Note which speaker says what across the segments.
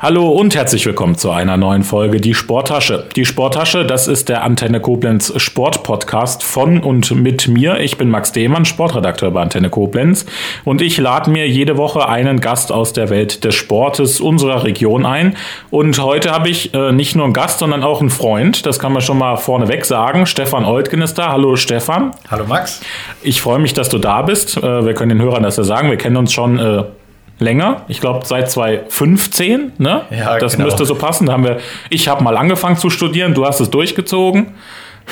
Speaker 1: Hallo und herzlich willkommen zu einer neuen Folge Die Sporttasche. Die Sporttasche, das ist der Antenne Koblenz Sportpodcast von und mit mir. Ich bin Max Dehmann, Sportredakteur bei Antenne Koblenz und ich lade mir jede Woche einen Gast aus der Welt des Sportes unserer Region ein. Und heute habe ich äh, nicht nur einen Gast, sondern auch einen Freund. Das kann man schon mal vorneweg sagen. Stefan Oltgen ist da. Hallo Stefan.
Speaker 2: Hallo Max.
Speaker 1: Ich freue mich, dass du da bist. Äh, wir können den Hörern das ja sagen. Wir kennen uns schon äh, länger. Ich glaube seit 2015. Ne? Ja, das genau. müsste so passen. Da haben wir, ich habe mal angefangen zu studieren, du hast es durchgezogen.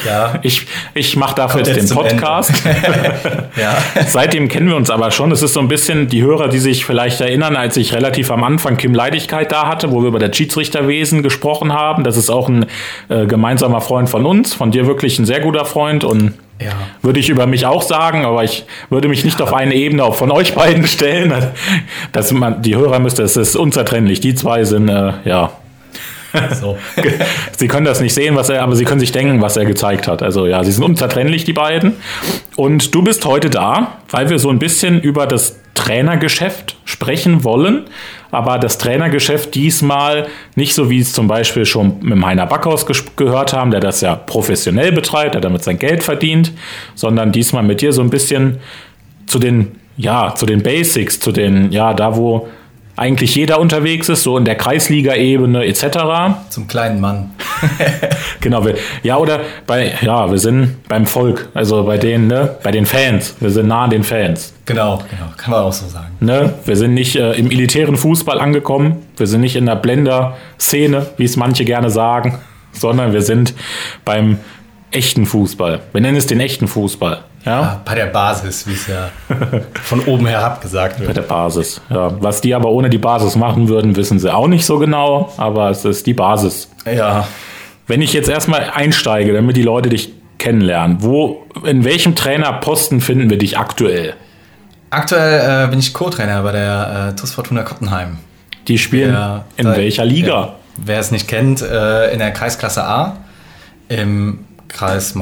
Speaker 1: Ja. Ich, ich mache dafür jetzt, jetzt den Podcast. ja. Seitdem kennen wir uns aber schon. Es ist so ein bisschen die Hörer, die sich vielleicht erinnern, als ich relativ am Anfang Kim Leidigkeit da hatte, wo wir über das Schiedsrichterwesen gesprochen haben. Das ist auch ein äh, gemeinsamer Freund von uns, von dir wirklich ein sehr guter Freund und ja. Würde ich über mich auch sagen, aber ich würde mich nicht auf eine Ebene von euch beiden stellen. Dass man, die Hörer müsste, es ist unzertrennlich. Die zwei sind, äh, ja. So. sie können das nicht sehen, was er, aber sie können sich denken, was er gezeigt hat. Also ja, sie sind unzertrennlich, die beiden. Und du bist heute da, weil wir so ein bisschen über das Trainergeschäft sprechen wollen, aber das Trainergeschäft diesmal nicht so, wie es zum Beispiel schon mit Heiner Backhaus gehört haben, der das ja professionell betreibt, der damit sein Geld verdient, sondern diesmal mit dir so ein bisschen zu den, ja, zu den Basics, zu den, ja, da wo eigentlich jeder unterwegs ist, so in der Kreisliga-Ebene etc.
Speaker 2: Zum kleinen Mann.
Speaker 1: genau, wir, ja, oder bei, ja, wir sind beim Volk, also bei den, ne, bei den Fans. Wir sind nah an den Fans.
Speaker 2: Genau, genau, kann man auch so sagen.
Speaker 1: Ne? Wir sind nicht äh, im elitären Fußball angekommen, wir sind nicht in der Blender-Szene, wie es manche gerne sagen, sondern wir sind beim echten Fußball. Wir nennen es den echten Fußball. Ja? ja
Speaker 2: bei der Basis, wie es ja von oben herab gesagt wird.
Speaker 1: Bei der Basis, ja. Was die aber ohne die Basis machen würden, wissen sie auch nicht so genau, aber es ist die Basis.
Speaker 2: Ja.
Speaker 1: Wenn ich jetzt erstmal einsteige, damit die Leute dich kennenlernen, wo, in welchem Trainerposten finden wir dich aktuell?
Speaker 2: Aktuell äh, bin ich Co-Trainer bei der äh, TuS Fortuna Kottenheim.
Speaker 1: Die spielen der, in der, welcher Liga?
Speaker 2: Wer es nicht kennt, äh, in der Kreisklasse A im Kreis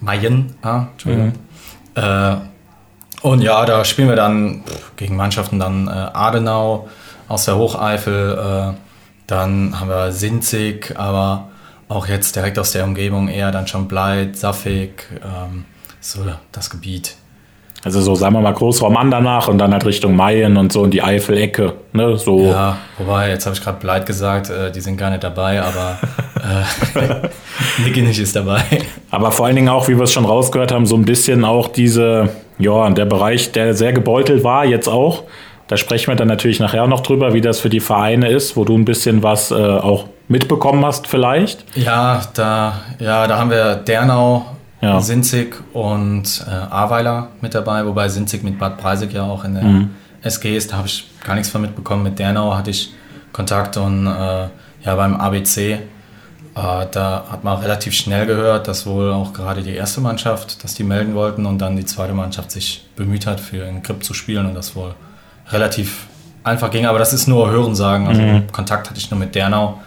Speaker 2: Main-A, Mayen-A, Entschuldigung. Mhm. Äh, und ja, da spielen wir dann gegen Mannschaften dann äh, Adenau aus der Hocheifel, äh, dann haben wir Sinzig, aber auch jetzt direkt aus der Umgebung eher dann schon Bleit, Saffig, ähm, so das Gebiet.
Speaker 1: Also so, sagen wir mal, Großraum Andernach und dann halt Richtung Mayen und so in die Eifelecke. Ne? So.
Speaker 2: Ja, wobei, jetzt habe ich gerade Bleit gesagt, äh, die sind gar nicht dabei, aber äh, Nickenich ist dabei.
Speaker 1: Aber vor allen Dingen auch, wie wir es schon rausgehört haben, so ein bisschen auch diese, ja, der Bereich, der sehr gebeutelt war, jetzt auch. Da sprechen wir dann natürlich nachher noch drüber, wie das für die Vereine ist, wo du ein bisschen was äh, auch mitbekommen hast vielleicht.
Speaker 2: Ja, da, ja, da haben wir Dernau ja. Sinzig und äh, Ahrweiler mit dabei, wobei Sinzig mit Bad Breisig ja auch in der mhm. SG ist. Da habe ich gar nichts von mitbekommen. Mit Dernau hatte ich Kontakt und äh, ja, beim ABC, da hat man relativ schnell gehört, dass wohl auch gerade die erste Mannschaft, dass die melden wollten und dann die zweite Mannschaft sich bemüht hat, für den Grip zu spielen und das wohl relativ einfach ging. Aber das ist nur Hörensagen. Also mhm. Kontakt hatte ich nur mit Dernau,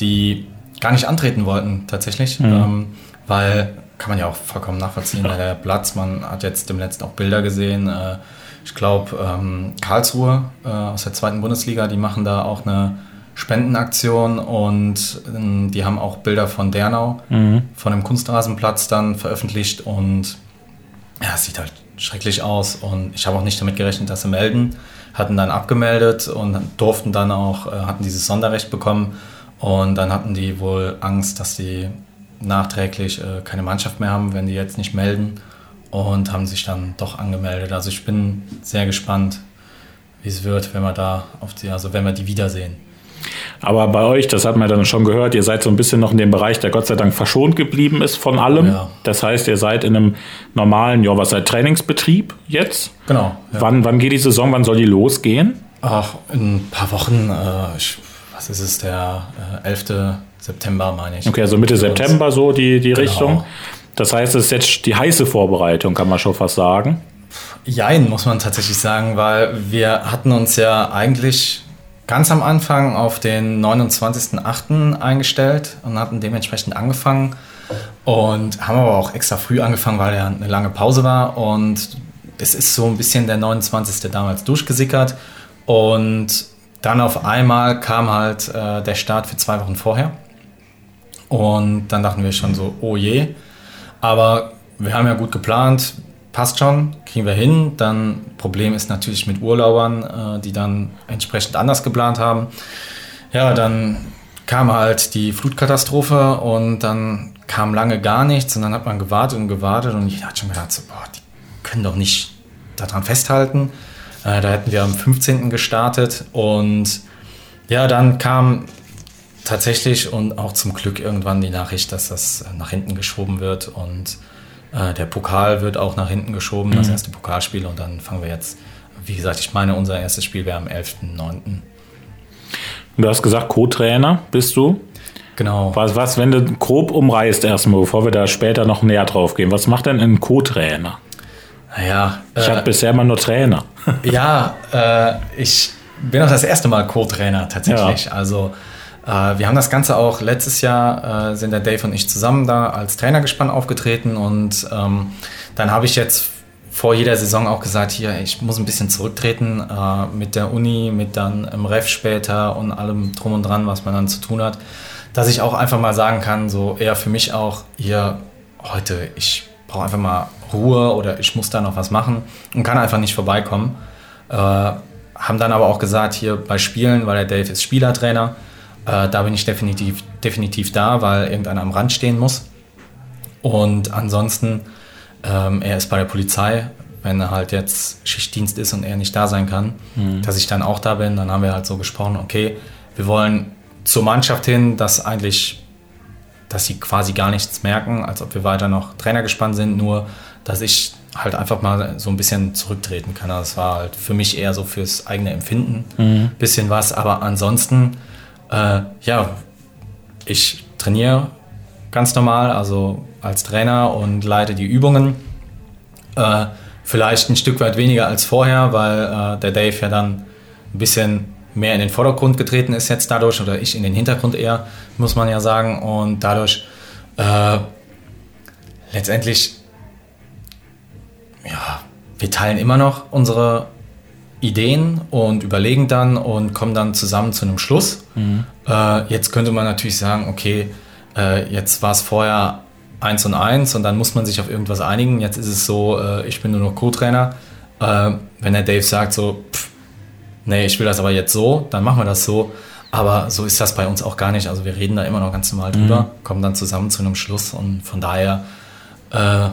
Speaker 2: die gar nicht antreten wollten tatsächlich, mhm. ähm, weil kann man ja auch vollkommen nachvollziehen, ja. der Platz, man hat jetzt dem letzten auch Bilder gesehen. Äh, ich glaube, ähm, Karlsruhe äh, aus der zweiten Bundesliga, die machen da auch eine Spendenaktion und ähm, die haben auch Bilder von Dernau, mhm. von dem Kunstrasenplatz dann veröffentlicht und ja, es sieht halt schrecklich aus und ich habe auch nicht damit gerechnet, dass sie melden, hatten dann abgemeldet und durften dann auch, äh, hatten dieses Sonderrecht bekommen und dann hatten die wohl Angst, dass die nachträglich äh, keine Mannschaft mehr haben, wenn die jetzt nicht melden und haben sich dann doch angemeldet. Also ich bin sehr gespannt, wie es wird, wenn wir da auf die, also wenn wir die wiedersehen.
Speaker 1: Aber bei euch, das hat man dann schon gehört, ihr seid so ein bisschen noch in dem Bereich, der Gott sei Dank verschont geblieben ist von allem. Ja. Das heißt, ihr seid in einem normalen, ja, was seid Trainingsbetrieb jetzt?
Speaker 2: Genau.
Speaker 1: Ja. Wann, wann geht die Saison? Wann soll die losgehen?
Speaker 2: Ach, in ein paar Wochen. Äh, ich, was ist es, der äh, 11. September, meine ich.
Speaker 1: Okay, also Mitte September so die, die genau. Richtung. Das heißt, es ist jetzt die heiße Vorbereitung, kann man schon fast sagen.
Speaker 2: Jein, muss man tatsächlich sagen, weil wir hatten uns ja eigentlich ganz am Anfang auf den 29.08. eingestellt und hatten dementsprechend angefangen und haben aber auch extra früh angefangen, weil ja eine lange Pause war und es ist so ein bisschen der 29. damals durchgesickert und dann auf einmal kam halt äh, der Start für zwei Wochen vorher. Und dann dachten wir schon so, oh je. Aber wir haben ja gut geplant, passt schon, kriegen wir hin. Dann Problem ist natürlich mit Urlaubern, äh, die dann entsprechend anders geplant haben. Ja, dann kam halt die Flutkatastrophe und dann kam lange gar nichts und dann hat man gewartet und gewartet und ich hatte schon gedacht, so, boah, die können doch nicht daran festhalten. Äh, da hätten wir am 15. gestartet und ja, dann kam tatsächlich und auch zum Glück irgendwann die Nachricht, dass das nach hinten geschoben wird und äh, der Pokal wird auch nach hinten geschoben, mhm. das erste Pokalspiel und dann fangen wir jetzt, wie gesagt, ich meine, unser erstes Spiel wäre am 11.09.
Speaker 1: Du hast gesagt, Co-Trainer bist du.
Speaker 2: Genau.
Speaker 1: Was, was, wenn du grob umreißt erstmal, bevor wir da später noch näher drauf gehen, was macht denn ein Co-Trainer?
Speaker 2: Naja.
Speaker 1: Ich äh, habe bisher immer nur Trainer.
Speaker 2: ja, äh, ich bin auch das erste Mal Co-Trainer tatsächlich. Ja. Also wir haben das Ganze auch letztes Jahr, äh, sind der Dave und ich zusammen da als Trainergespann aufgetreten und ähm, dann habe ich jetzt vor jeder Saison auch gesagt, hier, ich muss ein bisschen zurücktreten äh, mit der Uni, mit dann im Ref später und allem drum und dran, was man dann zu tun hat, dass ich auch einfach mal sagen kann, so eher für mich auch, hier, heute, ich brauche einfach mal Ruhe oder ich muss da noch was machen und kann einfach nicht vorbeikommen. Äh, haben dann aber auch gesagt, hier bei Spielen, weil der Dave ist Spielertrainer, äh, da bin ich definitiv, definitiv da, weil irgendeiner am Rand stehen muss. Und ansonsten ähm, er ist bei der Polizei, wenn er halt jetzt Schichtdienst ist und er nicht da sein kann, mhm. dass ich dann auch da bin. Dann haben wir halt so gesprochen, okay, wir wollen zur Mannschaft hin, dass eigentlich, dass sie quasi gar nichts merken, als ob wir weiter noch Trainer gespannt sind, nur dass ich halt einfach mal so ein bisschen zurücktreten kann. Das also war halt für mich eher so fürs eigene Empfinden mhm. bisschen was, aber ansonsten, äh, ja, ich trainiere ganz normal, also als Trainer und leite die Übungen. Äh, vielleicht ein Stück weit weniger als vorher, weil äh, der Dave ja dann ein bisschen mehr in den Vordergrund getreten ist jetzt dadurch oder ich in den Hintergrund eher, muss man ja sagen. Und dadurch äh, letztendlich, ja, wir teilen immer noch unsere Ideen und überlegen dann und kommen dann zusammen zu einem Schluss. Mhm. Äh, jetzt könnte man natürlich sagen, okay, äh, jetzt war es vorher eins und eins und dann muss man sich auf irgendwas einigen. Jetzt ist es so, äh, ich bin nur noch Co-Trainer. Äh, wenn der Dave sagt so, pff, nee, ich will das aber jetzt so, dann machen wir das so. Aber so ist das bei uns auch gar nicht. Also wir reden da immer noch ganz normal drüber, mhm. kommen dann zusammen zu einem Schluss und von daher äh,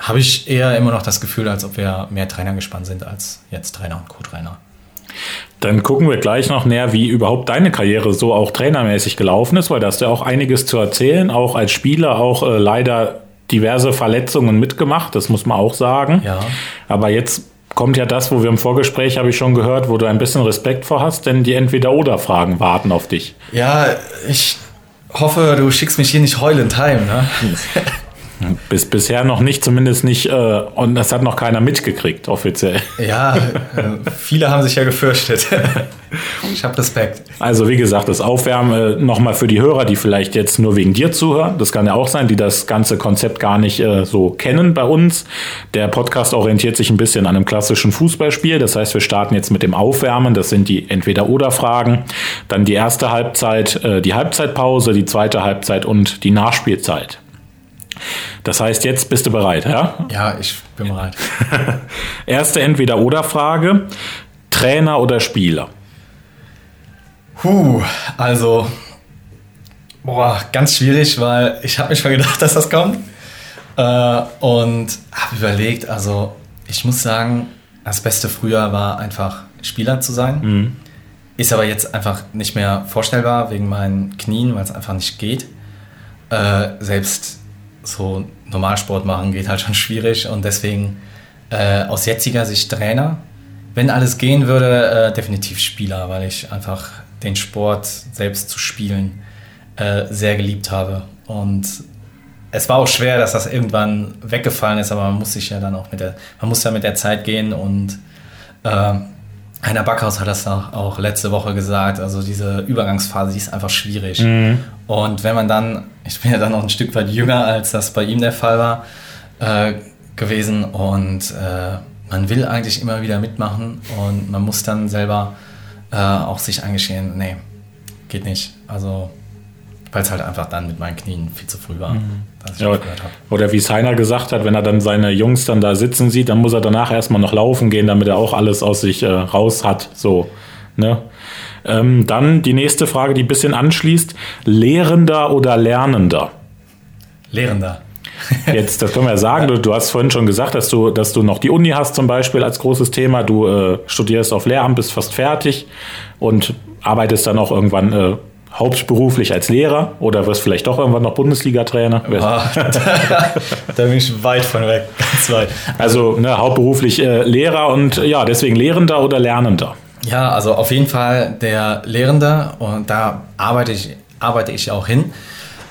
Speaker 2: habe ich eher immer noch das Gefühl, als ob wir mehr Trainer gespannt sind als jetzt Trainer und Co-Trainer.
Speaker 1: Dann gucken wir gleich noch näher, wie überhaupt deine Karriere so auch trainermäßig gelaufen ist, weil da hast du ja auch einiges zu erzählen, auch als Spieler, auch äh, leider diverse Verletzungen mitgemacht, das muss man auch sagen.
Speaker 2: Ja.
Speaker 1: Aber jetzt kommt ja das, wo wir im Vorgespräch, habe ich schon gehört, wo du ein bisschen Respekt vor hast, denn die Entweder-Oder-Fragen warten auf dich.
Speaker 2: Ja, ich hoffe, du schickst mich hier nicht heulend heim. Ne?
Speaker 1: Bis, bisher noch nicht, zumindest nicht, äh, und das hat noch keiner mitgekriegt, offiziell.
Speaker 2: Ja, äh, viele haben sich ja gefürchtet. ich habe Respekt.
Speaker 1: Also, wie gesagt, das Aufwärmen äh, nochmal für die Hörer, die vielleicht jetzt nur wegen dir zuhören. Das kann ja auch sein, die das ganze Konzept gar nicht äh, so kennen bei uns. Der Podcast orientiert sich ein bisschen an einem klassischen Fußballspiel. Das heißt, wir starten jetzt mit dem Aufwärmen. Das sind die Entweder-Oder-Fragen. Dann die erste Halbzeit, äh, die Halbzeitpause, die zweite Halbzeit und die Nachspielzeit. Das heißt, jetzt bist du bereit, ja?
Speaker 2: Ja, ich bin bereit.
Speaker 1: Erste Entweder-Oder-Frage: Trainer oder Spieler?
Speaker 2: Puh, also, boah, ganz schwierig, weil ich habe mir schon gedacht, dass das kommt. Äh, und habe überlegt, also, ich muss sagen, das Beste früher war einfach Spieler zu sein. Mhm. Ist aber jetzt einfach nicht mehr vorstellbar wegen meinen Knien, weil es einfach nicht geht. Äh, selbst so Normalsport machen geht halt schon schwierig und deswegen äh, aus jetziger Sicht Trainer. Wenn alles gehen würde, äh, definitiv Spieler, weil ich einfach den Sport selbst zu spielen äh, sehr geliebt habe. Und es war auch schwer, dass das irgendwann weggefallen ist, aber man muss sich ja dann auch mit der, man muss ja mit der Zeit gehen und äh, Heiner Backhaus hat das auch, letzte Woche gesagt. Also diese Übergangsphase, die ist einfach schwierig. Mhm. Und wenn man dann, ich bin ja dann noch ein Stück weit jünger, als das bei ihm der Fall war, äh, gewesen. Und äh, man will eigentlich immer wieder mitmachen und man muss dann selber äh, auch sich eingestehen, nee, geht nicht. Also weil es halt einfach dann mit meinen Knien viel zu früh war. Mhm.
Speaker 1: Ja, oder wie Seiner gesagt hat, wenn er dann seine Jungs dann da sitzen sieht, dann muss er danach erstmal noch laufen gehen, damit er auch alles aus sich äh, raus hat. So, ne? Ähm, dann die nächste Frage, die ein bisschen anschließt: Lehrender oder Lernender?
Speaker 2: Lehrender.
Speaker 1: Jetzt, das können wir ja sagen, du, du, hast vorhin schon gesagt, dass du, dass du noch die Uni hast zum Beispiel als großes Thema. Du äh, studierst auf Lehramt, bist fast fertig und arbeitest dann auch irgendwann äh, hauptberuflich als Lehrer oder wirst vielleicht doch irgendwann noch Bundesliga-Trainer? Oh, da,
Speaker 2: da, bin ich weit von weg, ganz weit.
Speaker 1: Also ne, hauptberuflich äh, Lehrer und ja, deswegen Lehrender oder Lernender?
Speaker 2: Ja, also auf jeden Fall der Lehrende und da arbeite ich, arbeite ich auch hin.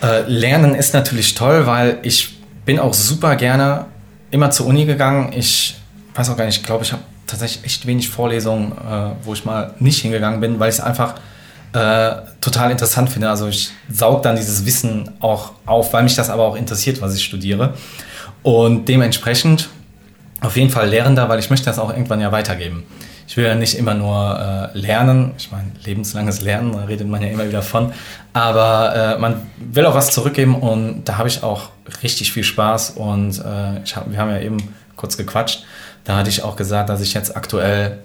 Speaker 2: Äh, Lernen ist natürlich toll, weil ich bin auch super gerne immer zur Uni gegangen. Ich weiß auch gar nicht, ich glaube, ich habe tatsächlich echt wenig Vorlesungen, äh, wo ich mal nicht hingegangen bin, weil ich es einfach äh, total interessant finde. Also ich saug dann dieses Wissen auch auf, weil mich das aber auch interessiert, was ich studiere. Und dementsprechend auf jeden Fall Lehrender, weil ich möchte das auch irgendwann ja weitergeben. Ich will ja nicht immer nur äh, lernen, ich meine, lebenslanges Lernen, da redet man ja immer wieder von, aber äh, man will auch was zurückgeben und da habe ich auch richtig viel Spaß und äh, hab, wir haben ja eben kurz gequatscht, da hatte ich auch gesagt, dass ich jetzt aktuell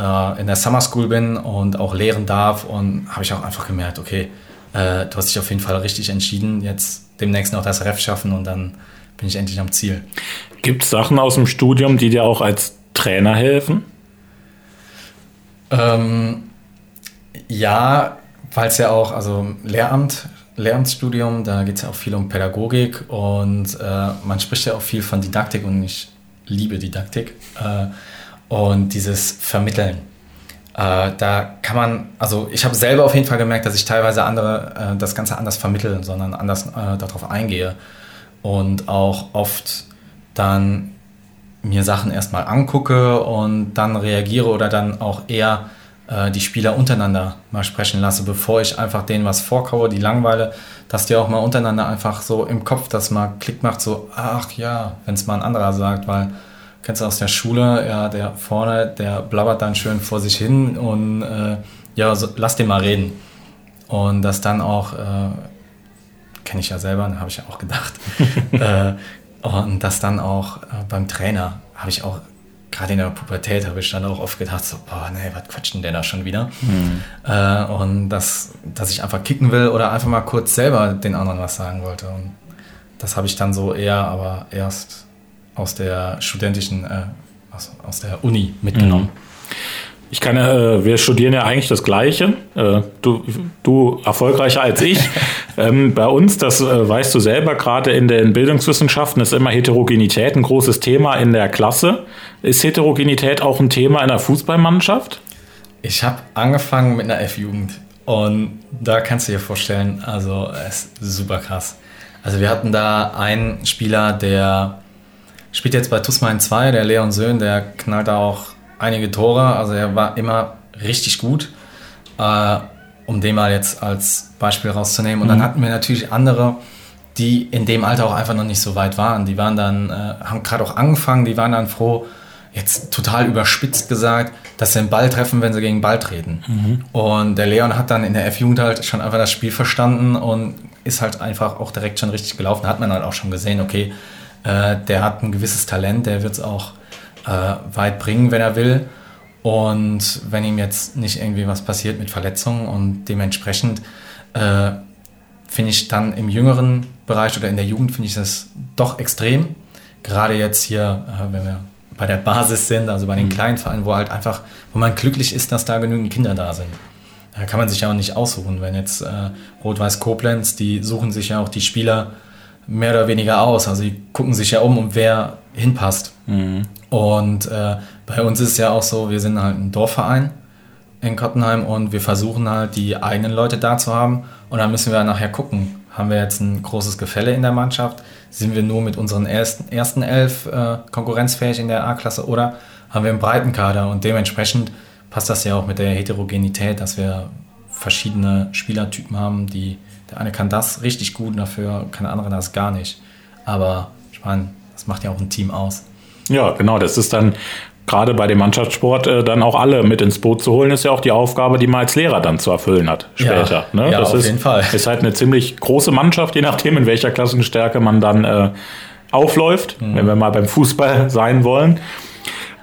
Speaker 2: in der Summer School bin und auch lehren darf und habe ich auch einfach gemerkt, okay, äh, du hast dich auf jeden Fall richtig entschieden, jetzt demnächst noch das Ref schaffen und dann bin ich endlich am Ziel.
Speaker 1: Gibt es Sachen aus dem Studium, die dir auch als Trainer helfen?
Speaker 2: Ähm, ja, weil es ja auch, also Lehramt, Lehramtsstudium, da geht es ja auch viel um Pädagogik und äh, man spricht ja auch viel von Didaktik und ich liebe Didaktik. Äh, und dieses Vermitteln. Äh, da kann man, also ich habe selber auf jeden Fall gemerkt, dass ich teilweise andere äh, das Ganze anders vermittle, sondern anders äh, darauf eingehe und auch oft dann mir Sachen erstmal angucke und dann reagiere oder dann auch eher äh, die Spieler untereinander mal sprechen lasse, bevor ich einfach denen was vorkaue, die langweile, dass die auch mal untereinander einfach so im Kopf das mal Klick macht, so, ach ja, wenn es mal ein anderer sagt, weil kennst du aus der Schule, ja, der vorne, der blabbert dann schön vor sich hin und äh, ja, so, lass den mal reden. Und das dann auch, äh, kenne ich ja selber, habe ich ja auch gedacht. äh, und das dann auch äh, beim Trainer habe ich auch, gerade in der Pubertät, habe ich dann auch oft gedacht, so, boah, nee, was quatscht denn der da schon wieder? Mhm. Und das, dass ich einfach kicken will oder einfach mal kurz selber den anderen was sagen wollte. Und das habe ich dann so eher, aber erst aus der studentischen, äh, aus, aus der Uni mitgenommen. Mhm.
Speaker 1: Ich kann äh, wir studieren ja eigentlich das Gleiche. Äh, du, du erfolgreicher als ich. ähm, bei uns, das äh, weißt du selber, gerade in den Bildungswissenschaften ist immer Heterogenität ein großes Thema in der Klasse. Ist Heterogenität auch ein Thema in der Fußballmannschaft?
Speaker 2: Ich habe angefangen mit einer F-Jugend und da kannst du dir vorstellen, also es ist super krass. Also wir hatten da einen Spieler, der Spielt jetzt bei Tusmain 2, der Leon Söhn, der knallt da auch einige Tore. Also er war immer richtig gut, äh, um den mal jetzt als Beispiel rauszunehmen. Und mhm. dann hatten wir natürlich andere, die in dem Alter auch einfach noch nicht so weit waren. Die waren dann, äh, haben gerade auch angefangen, die waren dann froh, jetzt total überspitzt gesagt, dass sie den Ball treffen, wenn sie gegen den Ball treten. Mhm. Und der Leon hat dann in der F-Jugend halt schon einfach das Spiel verstanden und ist halt einfach auch direkt schon richtig gelaufen. Hat man halt auch schon gesehen, okay, äh, der hat ein gewisses Talent, der wird es auch äh, weit bringen, wenn er will. Und wenn ihm jetzt nicht irgendwie was passiert mit Verletzungen und dementsprechend äh, finde ich dann im jüngeren Bereich oder in der Jugend finde ich das doch extrem. Gerade jetzt hier, äh, wenn wir bei der Basis sind, also bei den mhm. kleinen Vereinen, wo halt einfach, wo man glücklich ist, dass da genügend Kinder da sind. Da kann man sich ja auch nicht aussuchen. Wenn jetzt äh, Rot-Weiß Koblenz, die suchen sich ja auch die Spieler mehr oder weniger aus. Also die gucken sich ja um, um wer hinpasst. Mhm. Und äh, bei uns ist es ja auch so, wir sind halt ein Dorfverein in Kottenheim und wir versuchen halt die eigenen Leute da zu haben. Und dann müssen wir nachher gucken, haben wir jetzt ein großes Gefälle in der Mannschaft? Sind wir nur mit unseren ersten, ersten elf äh, konkurrenzfähig in der A-Klasse oder haben wir einen breiten Kader? Und dementsprechend passt das ja auch mit der Heterogenität, dass wir verschiedene Spielertypen haben, die der eine kann das richtig gut, dafür kann der andere das gar nicht. Aber ich meine, das macht ja auch ein Team aus.
Speaker 1: Ja, genau, das ist dann gerade bei dem Mannschaftssport äh, dann auch alle mit ins Boot zu holen, ist ja auch die Aufgabe, die man als Lehrer dann zu erfüllen hat später.
Speaker 2: Ja, ne? ja
Speaker 1: das
Speaker 2: auf
Speaker 1: ist,
Speaker 2: jeden Fall.
Speaker 1: Ist halt eine ziemlich große Mannschaft, je nachdem, in welcher Klassenstärke man dann äh, aufläuft, mhm. wenn wir mal beim Fußball sein wollen.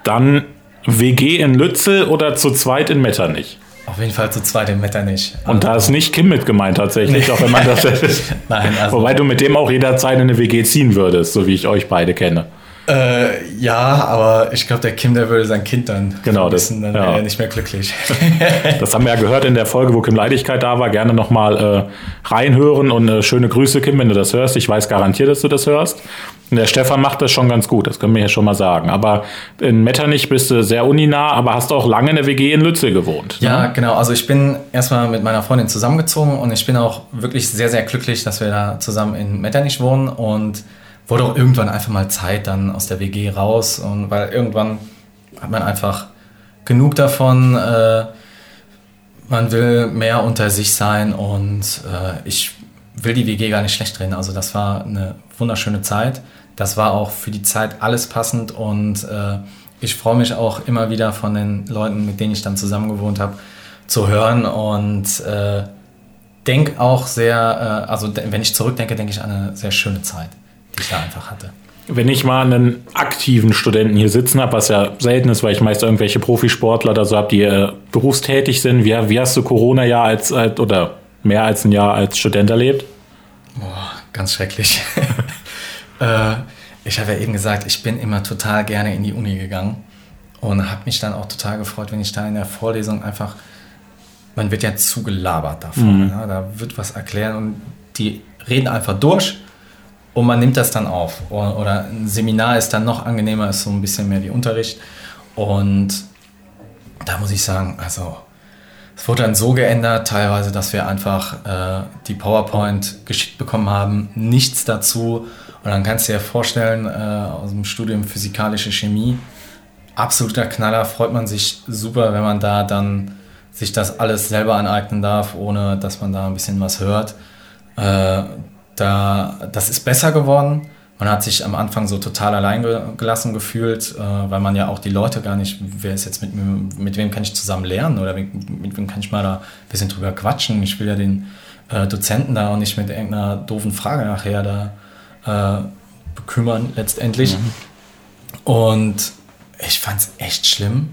Speaker 1: Dann WG in Lützel oder zu zweit in Metternich?
Speaker 2: Auf jeden Fall zu zweit in Metternich.
Speaker 1: Und da ist nicht Kim mit gemeint tatsächlich, auch wenn man das. Nein, also Wobei du mit dem auch jederzeit in eine WG ziehen würdest, so wie ich euch beide kenne.
Speaker 2: Äh, ja, aber ich glaube, der Kim, der würde sein Kind dann
Speaker 1: genau, vermissen,
Speaker 2: dann wäre er nicht mehr glücklich.
Speaker 1: das haben wir ja gehört in der Folge, wo Kim Leidigkeit da war. Gerne nochmal äh, reinhören und äh, schöne Grüße, Kim, wenn du das hörst. Ich weiß garantiert, dass du das hörst. Und der Stefan macht das schon ganz gut, das können wir ja schon mal sagen. Aber in Metternich bist du sehr uninah, aber hast auch lange in der WG in Lützel gewohnt.
Speaker 2: Ja, ne? genau. Also ich bin erstmal mit meiner Freundin zusammengezogen und ich bin auch wirklich sehr, sehr glücklich, dass wir da zusammen in Metternich wohnen und wurde auch irgendwann einfach mal Zeit dann aus der WG raus und weil irgendwann hat man einfach genug davon. Äh, man will mehr unter sich sein und äh, ich will die WG gar nicht schlecht reden. Also das war eine wunderschöne Zeit. Das war auch für die Zeit alles passend und äh, ich freue mich auch immer wieder von den Leuten, mit denen ich dann zusammen gewohnt habe, zu hören und äh, denke auch sehr, äh, also wenn ich zurückdenke, denke ich an eine sehr schöne Zeit die ich da einfach hatte.
Speaker 1: Wenn ich mal einen aktiven Studenten hier sitzen habe, was ja selten ist, weil ich meist irgendwelche Profisportler oder so habe, die äh, berufstätig sind, wie, wie hast du Corona-Jahr als, als, oder mehr als ein Jahr als Student erlebt?
Speaker 2: Boah, ganz schrecklich. äh, ich habe ja eben gesagt, ich bin immer total gerne in die Uni gegangen und habe mich dann auch total gefreut, wenn ich da in der Vorlesung einfach, man wird ja zugelabert davon, mhm. ja, da wird was erklären und die reden einfach durch und man nimmt das dann auf. Oder ein Seminar ist dann noch angenehmer, ist so ein bisschen mehr wie Unterricht. Und da muss ich sagen, also es wurde dann so geändert, teilweise, dass wir einfach äh, die PowerPoint geschickt bekommen haben, nichts dazu. Und dann kannst du dir vorstellen, äh, aus dem Studium Physikalische Chemie, absoluter Knaller, freut man sich super, wenn man da dann sich das alles selber aneignen darf, ohne dass man da ein bisschen was hört. Äh, da, das ist besser geworden. Man hat sich am Anfang so total allein gelassen gefühlt, äh, weil man ja auch die Leute gar nicht, wer ist jetzt mit, mit wem kann ich zusammen lernen oder mit, mit wem kann ich mal da ein bisschen drüber quatschen. Ich will ja den äh, Dozenten da auch nicht mit irgendeiner doofen Frage nachher da äh, bekümmern letztendlich. Mhm. Und ich fand es echt schlimm.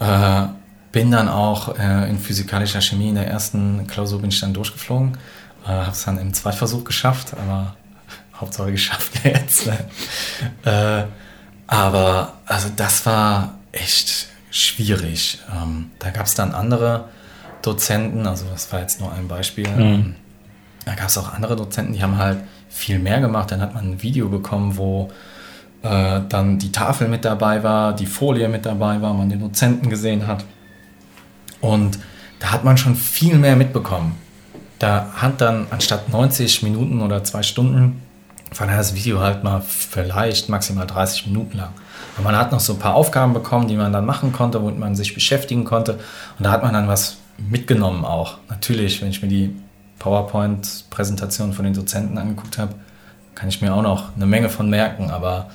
Speaker 2: Äh, bin dann auch äh, in physikalischer Chemie in der ersten Klausur bin ich dann durchgeflogen äh, habe es dann im Zweitversuch geschafft, aber Hauptsache geschafft jetzt. Ne? äh, aber also das war echt schwierig. Ähm, da gab es dann andere Dozenten, also das war jetzt nur ein Beispiel. Mhm. Ähm, da gab es auch andere Dozenten, die haben halt viel mehr gemacht. Dann hat man ein Video bekommen, wo äh, dann die Tafel mit dabei war, die Folie mit dabei war, man den Dozenten gesehen hat. Und da hat man schon viel mehr mitbekommen da hat dann anstatt 90 Minuten oder zwei Stunden, war das Video halt mal vielleicht maximal 30 Minuten lang. Und man hat noch so ein paar Aufgaben bekommen, die man dann machen konnte, womit man sich beschäftigen konnte. Und da hat man dann was mitgenommen auch. Natürlich, wenn ich mir die PowerPoint-Präsentation von den Dozenten angeguckt habe, kann ich mir auch noch eine Menge von merken. Aber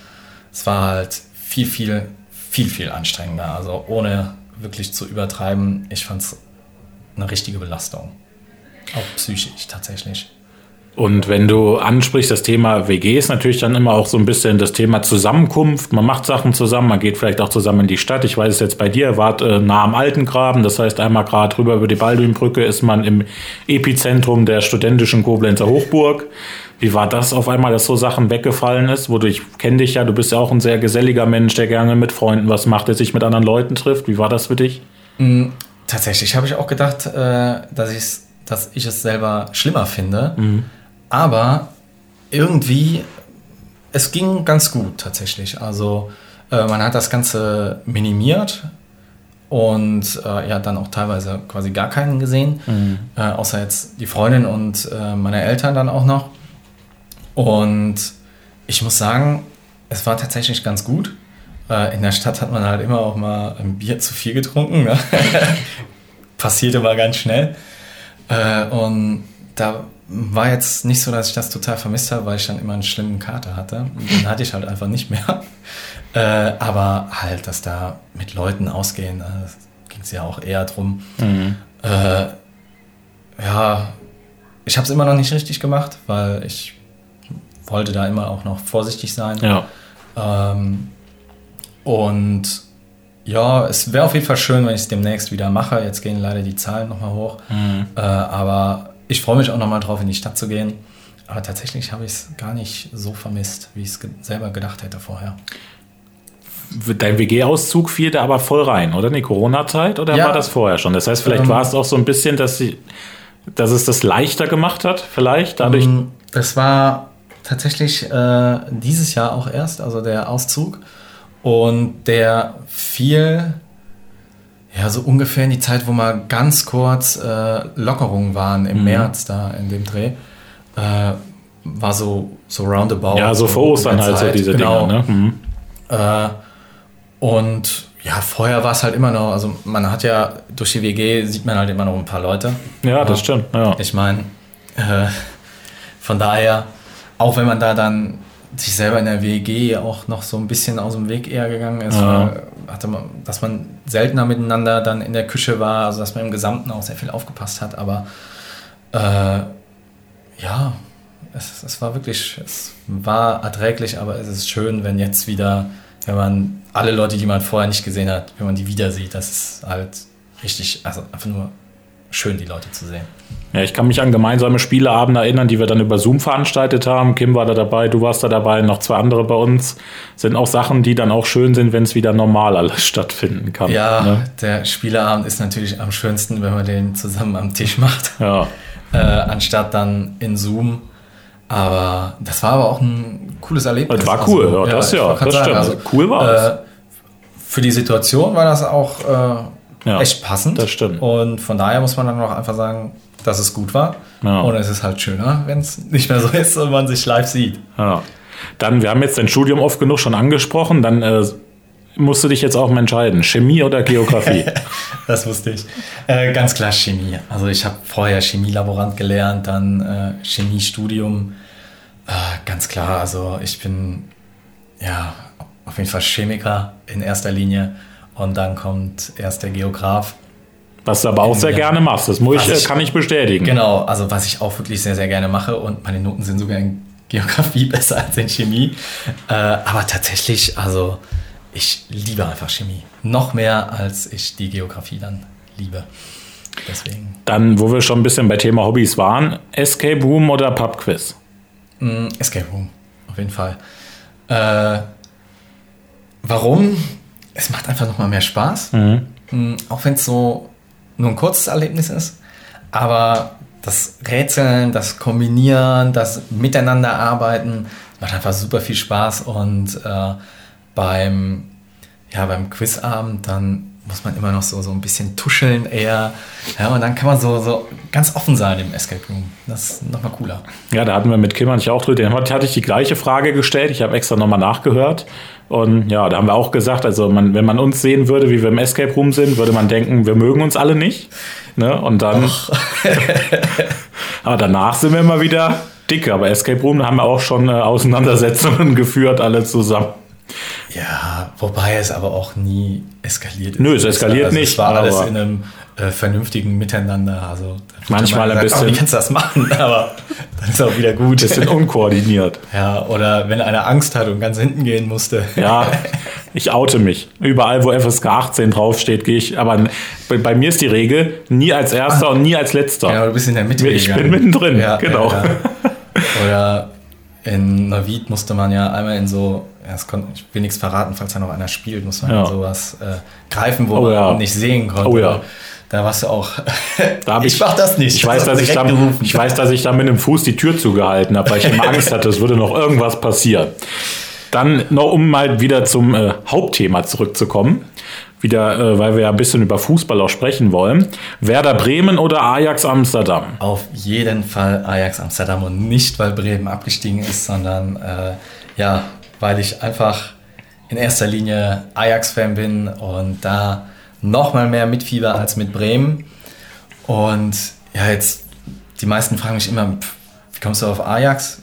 Speaker 2: es war halt viel, viel, viel, viel anstrengender. Also ohne wirklich zu übertreiben, ich fand es eine richtige Belastung. Auch psychisch tatsächlich.
Speaker 1: Und wenn du ansprichst, das Thema WG ist natürlich dann immer auch so ein bisschen das Thema Zusammenkunft. Man macht Sachen zusammen, man geht vielleicht auch zusammen in die Stadt. Ich weiß es jetzt bei dir, wart äh, nah am Altengraben, das heißt einmal gerade rüber über die Balduinbrücke ist man im Epizentrum der studentischen Koblenzer Hochburg. Wie war das auf einmal, dass so Sachen weggefallen ist? Wo du, ich kenne dich ja, du bist ja auch ein sehr geselliger Mensch, der gerne mit Freunden was macht, der sich mit anderen Leuten trifft. Wie war das für dich?
Speaker 2: Mhm, tatsächlich habe ich auch gedacht, äh, dass ich es dass ich es selber schlimmer finde. Mhm. Aber irgendwie, es ging ganz gut tatsächlich. Also äh, man hat das Ganze minimiert und äh, ja, dann auch teilweise quasi gar keinen gesehen, mhm. äh, außer jetzt die Freundin und äh, meine Eltern dann auch noch. Und ich muss sagen, es war tatsächlich ganz gut. Äh, in der Stadt hat man halt immer auch mal ein Bier zu viel getrunken. Ne? Passierte mal ganz schnell. Äh, und da war jetzt nicht so, dass ich das total vermisst habe, weil ich dann immer einen schlimmen Kater hatte. Den hatte ich halt einfach nicht mehr. Äh, aber halt, dass da mit Leuten ausgehen, ging es ja auch eher drum. Mhm. Äh, ja, ich habe es immer noch nicht richtig gemacht, weil ich wollte da immer auch noch vorsichtig sein.
Speaker 1: Ja.
Speaker 2: Ähm, und ja, es wäre auf jeden Fall schön, wenn ich es demnächst wieder mache. Jetzt gehen leider die Zahlen nochmal hoch. Mhm. Äh, aber ich freue mich auch nochmal drauf, in die Stadt zu gehen. Aber tatsächlich habe ich es gar nicht so vermisst, wie ich es ge selber gedacht hätte vorher.
Speaker 1: Dein WG-Auszug fiel da aber voll rein, oder? In die Corona-Zeit? Oder ja. war das vorher schon? Das heißt, vielleicht ähm, war es auch so ein bisschen, dass, sie, dass es das leichter gemacht hat, vielleicht dadurch.
Speaker 2: Das war tatsächlich äh, dieses Jahr auch erst, also der Auszug. Und der fiel ja so ungefähr in die Zeit, wo mal ganz kurz äh, Lockerungen waren im mhm. März da in dem Dreh. Äh, war so, so roundabout.
Speaker 1: Ja, so vor Ostern halt so diese genau. Dinger. Ne? Mhm.
Speaker 2: Äh, und ja, vorher war es halt immer noch, also man hat ja durch die WG sieht man halt immer noch ein paar Leute.
Speaker 1: Ja, das stimmt. Ja.
Speaker 2: Ich meine, äh, von daher, auch wenn man da dann sich selber in der WG auch noch so ein bisschen aus dem Weg eher gegangen ist, ja. hatte man, dass man seltener miteinander dann in der Küche war, also dass man im Gesamten auch sehr viel aufgepasst hat, aber äh, ja, es, es war wirklich, es war erträglich, aber es ist schön, wenn jetzt wieder, wenn man alle Leute, die man vorher nicht gesehen hat, wenn man die wieder sieht, das ist halt richtig, also einfach nur schön, die Leute zu sehen.
Speaker 1: Ja, ich kann mich an gemeinsame Spieleabende erinnern, die wir dann über Zoom veranstaltet haben. Kim war da dabei, du warst da dabei, noch zwei andere bei uns. Sind auch Sachen, die dann auch schön sind, wenn es wieder normal alles stattfinden kann.
Speaker 2: Ja, ne? der Spieleabend ist natürlich am schönsten, wenn man den zusammen am Tisch macht.
Speaker 1: Ja.
Speaker 2: Äh, anstatt dann in Zoom. Aber das war aber auch ein cooles Erlebnis.
Speaker 1: Das war cool, also, ja, das ja, das stimmt. Also,
Speaker 2: cool war es. Äh, für die Situation war das auch äh, ja, echt passend.
Speaker 1: Das stimmt.
Speaker 2: Und von daher muss man dann auch einfach sagen, dass es gut war. Ja. Und es ist halt schöner, wenn es nicht mehr so ist und man sich live sieht.
Speaker 1: Ja. Dann, wir haben jetzt dein Studium oft genug schon angesprochen, dann äh, musst du dich jetzt auch mal entscheiden, Chemie oder Geografie?
Speaker 2: das wusste ich. Äh, ganz klar Chemie. Also ich habe vorher Chemielaborant gelernt, dann äh, Chemiestudium. Äh, ganz klar, also ich bin ja auf jeden Fall Chemiker in erster Linie und dann kommt erst der Geograf
Speaker 1: was du aber auch sehr gerne machst, das muss ich, ich, kann ich bestätigen.
Speaker 2: Genau, also was ich auch wirklich sehr, sehr gerne mache und meine Noten sind sogar in Geografie besser als in Chemie. Äh, aber tatsächlich, also ich liebe einfach Chemie. Noch mehr als ich die Geografie dann liebe. Deswegen.
Speaker 1: Dann, wo wir schon ein bisschen bei Thema Hobbys waren, Escape Room oder Pub Quiz?
Speaker 2: Mm, Escape Room, auf jeden Fall. Äh, warum? Es macht einfach nochmal mehr Spaß. Mhm. Mm, auch wenn es so nur ein kurzes Erlebnis ist. Aber das Rätseln, das Kombinieren, das Miteinanderarbeiten macht einfach super viel Spaß. Und äh, beim, ja, beim Quizabend dann muss man immer noch so, so ein bisschen tuscheln eher. Ja, und dann kann man so, so ganz offen sein im Escape Room. Das ist nochmal cooler.
Speaker 1: Ja, da hatten wir mit Kim und ich auch drüber. Den hatte ich die gleiche Frage gestellt. Ich habe extra nochmal nachgehört. Und ja, da haben wir auch gesagt, also man, wenn man uns sehen würde, wie wir im Escape Room sind, würde man denken, wir mögen uns alle nicht. Ne? Und dann. aber danach sind wir immer wieder dicke. Aber Escape Room, da haben wir auch schon äh, Auseinandersetzungen geführt, alle zusammen.
Speaker 2: Ja, wobei es aber auch nie eskaliert ist.
Speaker 1: Nö, es eskaliert also nicht.
Speaker 2: Es war alles in einem äh, vernünftigen Miteinander. Also
Speaker 1: manchmal ein bisschen. Oh,
Speaker 2: wie kannst du das machen? Aber dann ist auch wieder gut.
Speaker 1: Ein bisschen unkoordiniert.
Speaker 2: Ja, oder wenn einer Angst hat und ganz hinten gehen musste.
Speaker 1: Ja, ich oute mich. Überall, wo FSK 18 draufsteht, gehe ich. Aber bei, bei, mir ist die Regel nie als erster ah. und nie als letzter.
Speaker 2: Ja, du bist in der Mitte.
Speaker 1: Ich gegangen. bin mittendrin, ja, genau. Ja,
Speaker 2: ja. Oder in Navid musste man ja einmal in so ja, konnte, ich will nichts verraten, falls da noch einer spielt, muss man ja. sowas äh, greifen, wo oh, man ja. nicht sehen konnte.
Speaker 1: Oh, ja.
Speaker 2: Da warst du auch.
Speaker 1: Da ich, ich mach das nicht. Ich, weiß, dass ich, da, ich weiß, dass ich da mit dem Fuß die Tür zugehalten habe, weil ich immer Angst hatte, es würde noch irgendwas passieren. Dann noch, um mal wieder zum äh, Hauptthema zurückzukommen, wieder, äh, weil wir ja ein bisschen über Fußball auch sprechen wollen. Werder Bremen oder Ajax Amsterdam?
Speaker 2: Auf jeden Fall Ajax Amsterdam und nicht, weil Bremen abgestiegen ist, sondern äh, ja, weil ich einfach in erster Linie Ajax-Fan bin und da noch mal mehr mitfieber als mit Bremen. Und ja, jetzt, die meisten fragen mich immer, wie kommst du auf Ajax?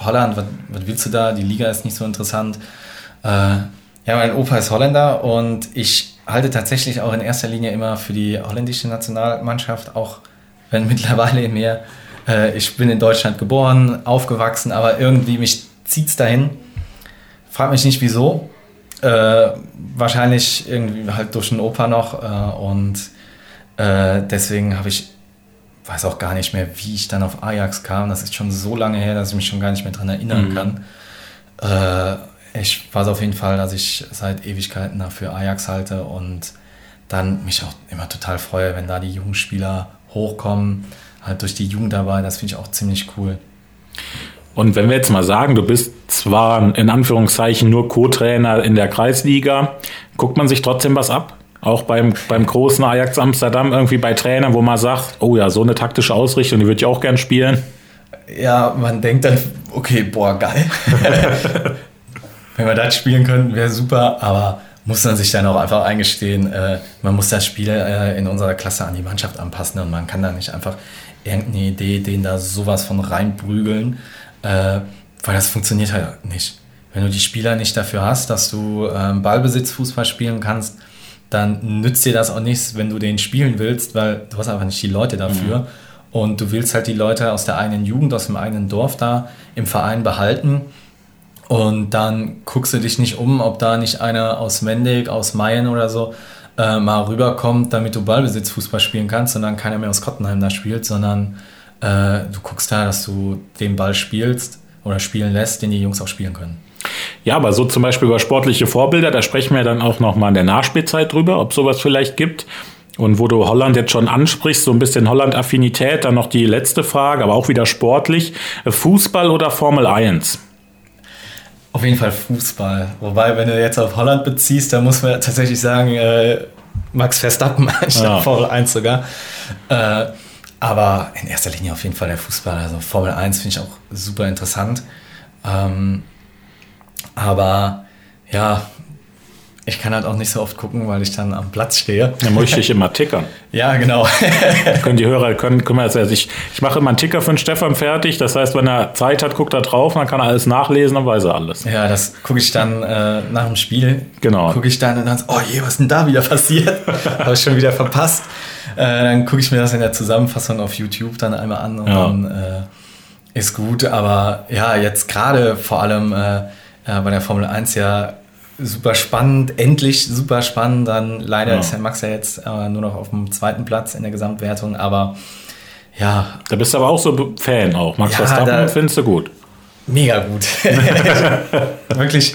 Speaker 2: Holland, was, was, willst du da? Die Liga ist nicht so interessant. Äh, Ja, mein Opa ist Holländer und ich halte tatsächlich auch in erster Linie immer für die holländische Nationalmannschaft, auch wenn mittlerweile mehr. Äh, ich bin in Deutschland geboren, aufgewachsen, aber irgendwie mich zieht es dahin. Frag mich nicht wieso. Äh, wahrscheinlich irgendwie halt durch den Opa noch äh, und äh, deswegen habe ich weiß auch gar nicht mehr, wie ich dann auf Ajax kam. Das ist schon so lange her, dass ich mich schon gar nicht mehr daran erinnern mhm. kann. Äh, ich weiß auf jeden Fall, dass ich seit Ewigkeiten dafür Ajax halte und dann mich auch immer total freue, wenn da die jungen Spieler hochkommen, halt durch die Jugend dabei. Das finde ich auch ziemlich cool.
Speaker 1: Und wenn wir jetzt mal sagen, du bist zwar in Anführungszeichen nur Co-Trainer in der Kreisliga, guckt man sich trotzdem was ab? Auch beim, beim großen Ajax Amsterdam irgendwie bei Trainern, wo man sagt, oh ja, so eine taktische Ausrichtung, die würde ich auch gern spielen.
Speaker 2: Ja, man denkt dann, okay, boah, geil. Wenn wir das spielen könnten, wäre super, aber muss man sich dann auch einfach eingestehen, äh, man muss das Spiel äh, in unserer Klasse an die Mannschaft anpassen und man kann da nicht einfach irgendeine Idee, den da sowas von reinprügeln, äh, weil das funktioniert halt nicht. Wenn du die Spieler nicht dafür hast, dass du ähm, Ballbesitzfußball spielen kannst, dann nützt dir das auch nichts, wenn du den spielen willst, weil du hast einfach nicht die Leute dafür. Mhm. Und du willst halt die Leute aus der eigenen Jugend, aus dem eigenen Dorf da im Verein behalten. Und dann guckst du dich nicht um, ob da nicht einer aus Mendig, aus Mayen oder so äh, mal rüberkommt, damit du Ballbesitzfußball spielen kannst und dann keiner mehr aus Kottenheim da spielt, sondern äh, du guckst da, dass du den Ball spielst oder spielen lässt, den die Jungs auch spielen können.
Speaker 1: Ja, aber so zum Beispiel über sportliche Vorbilder, da sprechen wir dann auch nochmal in der Nachspielzeit drüber, ob sowas vielleicht gibt. Und wo du Holland jetzt schon ansprichst, so ein bisschen Holland-Affinität, dann noch die letzte Frage, aber auch wieder sportlich. Fußball oder Formel 1?
Speaker 2: Auf jeden Fall Fußball. Wobei, wenn du jetzt auf Holland beziehst, dann muss man tatsächlich sagen, äh, Max Verstappen anstatt ja. Formel 1 sogar. Äh, aber in erster Linie auf jeden Fall der Fußball. Also Formel 1 finde ich auch super interessant. Ähm, aber ja, ich kann halt auch nicht so oft gucken, weil ich dann am Platz stehe.
Speaker 1: Dann muss ich dich immer tickern.
Speaker 2: ja, genau.
Speaker 1: können die Hörer, können, können wir jetzt, also ich, ich mache immer einen Ticker für den Stefan fertig. Das heißt, wenn er Zeit hat, guckt er drauf, dann kann er alles nachlesen, dann weiß er alles.
Speaker 2: Ja, das gucke ich dann äh, nach dem Spiel.
Speaker 1: Genau.
Speaker 2: Gucke ich dann und dann oh je, was ist denn da wieder passiert? Habe ich schon wieder verpasst. Äh, dann gucke ich mir das in der Zusammenfassung auf YouTube dann einmal an und ja. dann äh, ist gut. Aber ja, jetzt gerade vor allem äh, bei der Formel 1 ja super spannend, endlich super spannend. Dann leider ja. ist Herr Max ja jetzt nur noch auf dem zweiten Platz in der Gesamtwertung, aber ja.
Speaker 1: Da bist du aber auch so Fan auch. Max ja, Verstappen findest du gut.
Speaker 2: Mega gut. Wirklich.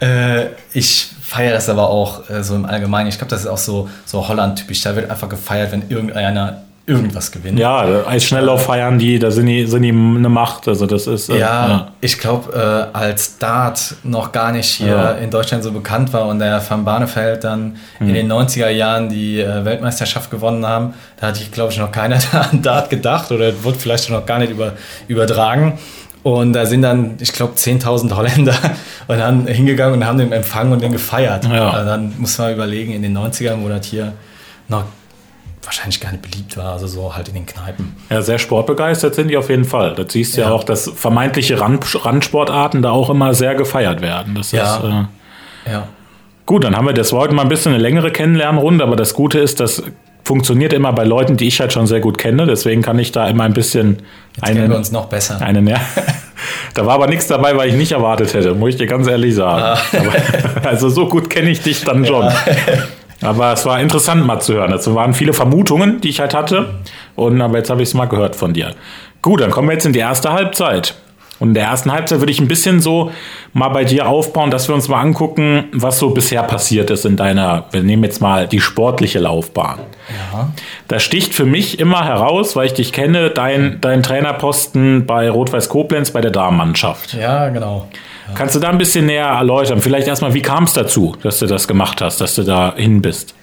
Speaker 2: Äh, ich feiere das aber auch äh, so im Allgemeinen. Ich glaube, das ist auch so, so Holland-typisch. Da wird einfach gefeiert, wenn irgendeiner irgendwas gewinnen.
Speaker 1: Ja, Eisschnelllauf feiern die, da sind die, sind die eine Macht. Also das ist.
Speaker 2: Äh, ja, ja, ich glaube, äh, als Dart noch gar nicht hier ja. in Deutschland so bekannt war und der Van Barneveld dann hm. in den 90er Jahren die äh, Weltmeisterschaft gewonnen haben, da hatte ich, glaube ich, noch keiner da an Dart gedacht oder wurde vielleicht noch gar nicht über, übertragen. Und da sind dann, ich glaube, 10.000 Holländer und dann hingegangen und haben den empfangen und den gefeiert. Ja. Also dann muss man überlegen, in den 90ern, wo das hier noch wahrscheinlich gar nicht beliebt war, also so halt in den Kneipen.
Speaker 1: Ja, sehr sportbegeistert sind die auf jeden Fall. Das siehst du ja. ja auch, dass vermeintliche Rand, Randsportarten da auch immer sehr gefeiert werden. Das
Speaker 2: ja.
Speaker 1: Ist,
Speaker 2: äh, ja.
Speaker 1: Gut, dann haben wir das heute mal ein bisschen eine längere Kennenlernrunde, aber das Gute ist, das funktioniert immer bei Leuten, die ich halt schon sehr gut kenne. Deswegen kann ich da immer ein bisschen.
Speaker 2: Jetzt einen, kennen wir uns noch besser.
Speaker 1: Einen, ja. Da war aber nichts dabei, weil ich nicht erwartet hätte, muss ich dir ganz ehrlich sagen. Ah. Aber, also so gut kenne ich dich dann schon. Ja. Aber es war interessant mal zu hören. Dazu waren viele Vermutungen, die ich halt hatte. Und aber jetzt habe ich es mal gehört von dir. Gut, dann kommen wir jetzt in die erste Halbzeit. Und in der ersten Halbzeit würde ich ein bisschen so mal bei dir aufbauen, dass wir uns mal angucken, was so bisher passiert ist in deiner, wir nehmen jetzt mal die sportliche Laufbahn. Ja. Da sticht für mich immer heraus, weil ich dich kenne, dein, dein Trainerposten bei Rot-Weiß Koblenz bei der Damenmannschaft.
Speaker 2: Ja, genau.
Speaker 1: Kannst du da ein bisschen näher erläutern? Vielleicht erstmal, wie kam es dazu, dass du das gemacht hast, dass du da hin bist?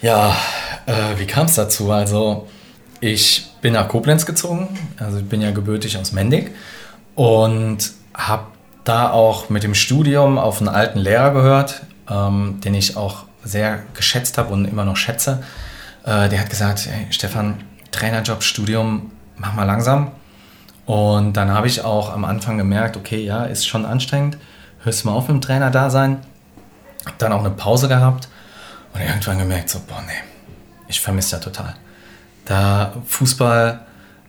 Speaker 2: Ja, äh, wie kam es dazu? Also, ich bin nach Koblenz gezogen, also ich bin ja gebürtig aus Mendig und habe da auch mit dem Studium auf einen alten Lehrer gehört, ähm, den ich auch sehr geschätzt habe und immer noch schätze. Äh, der hat gesagt, hey, Stefan, Trainerjob, Studium, mach mal langsam. Und dann habe ich auch am Anfang gemerkt, okay, ja, ist schon anstrengend, hörst du mal auf mit dem Trainer da sein. Hab dann auch eine Pause gehabt und irgendwann gemerkt, so, boah, nee, ich vermisse ja total. Da Fußball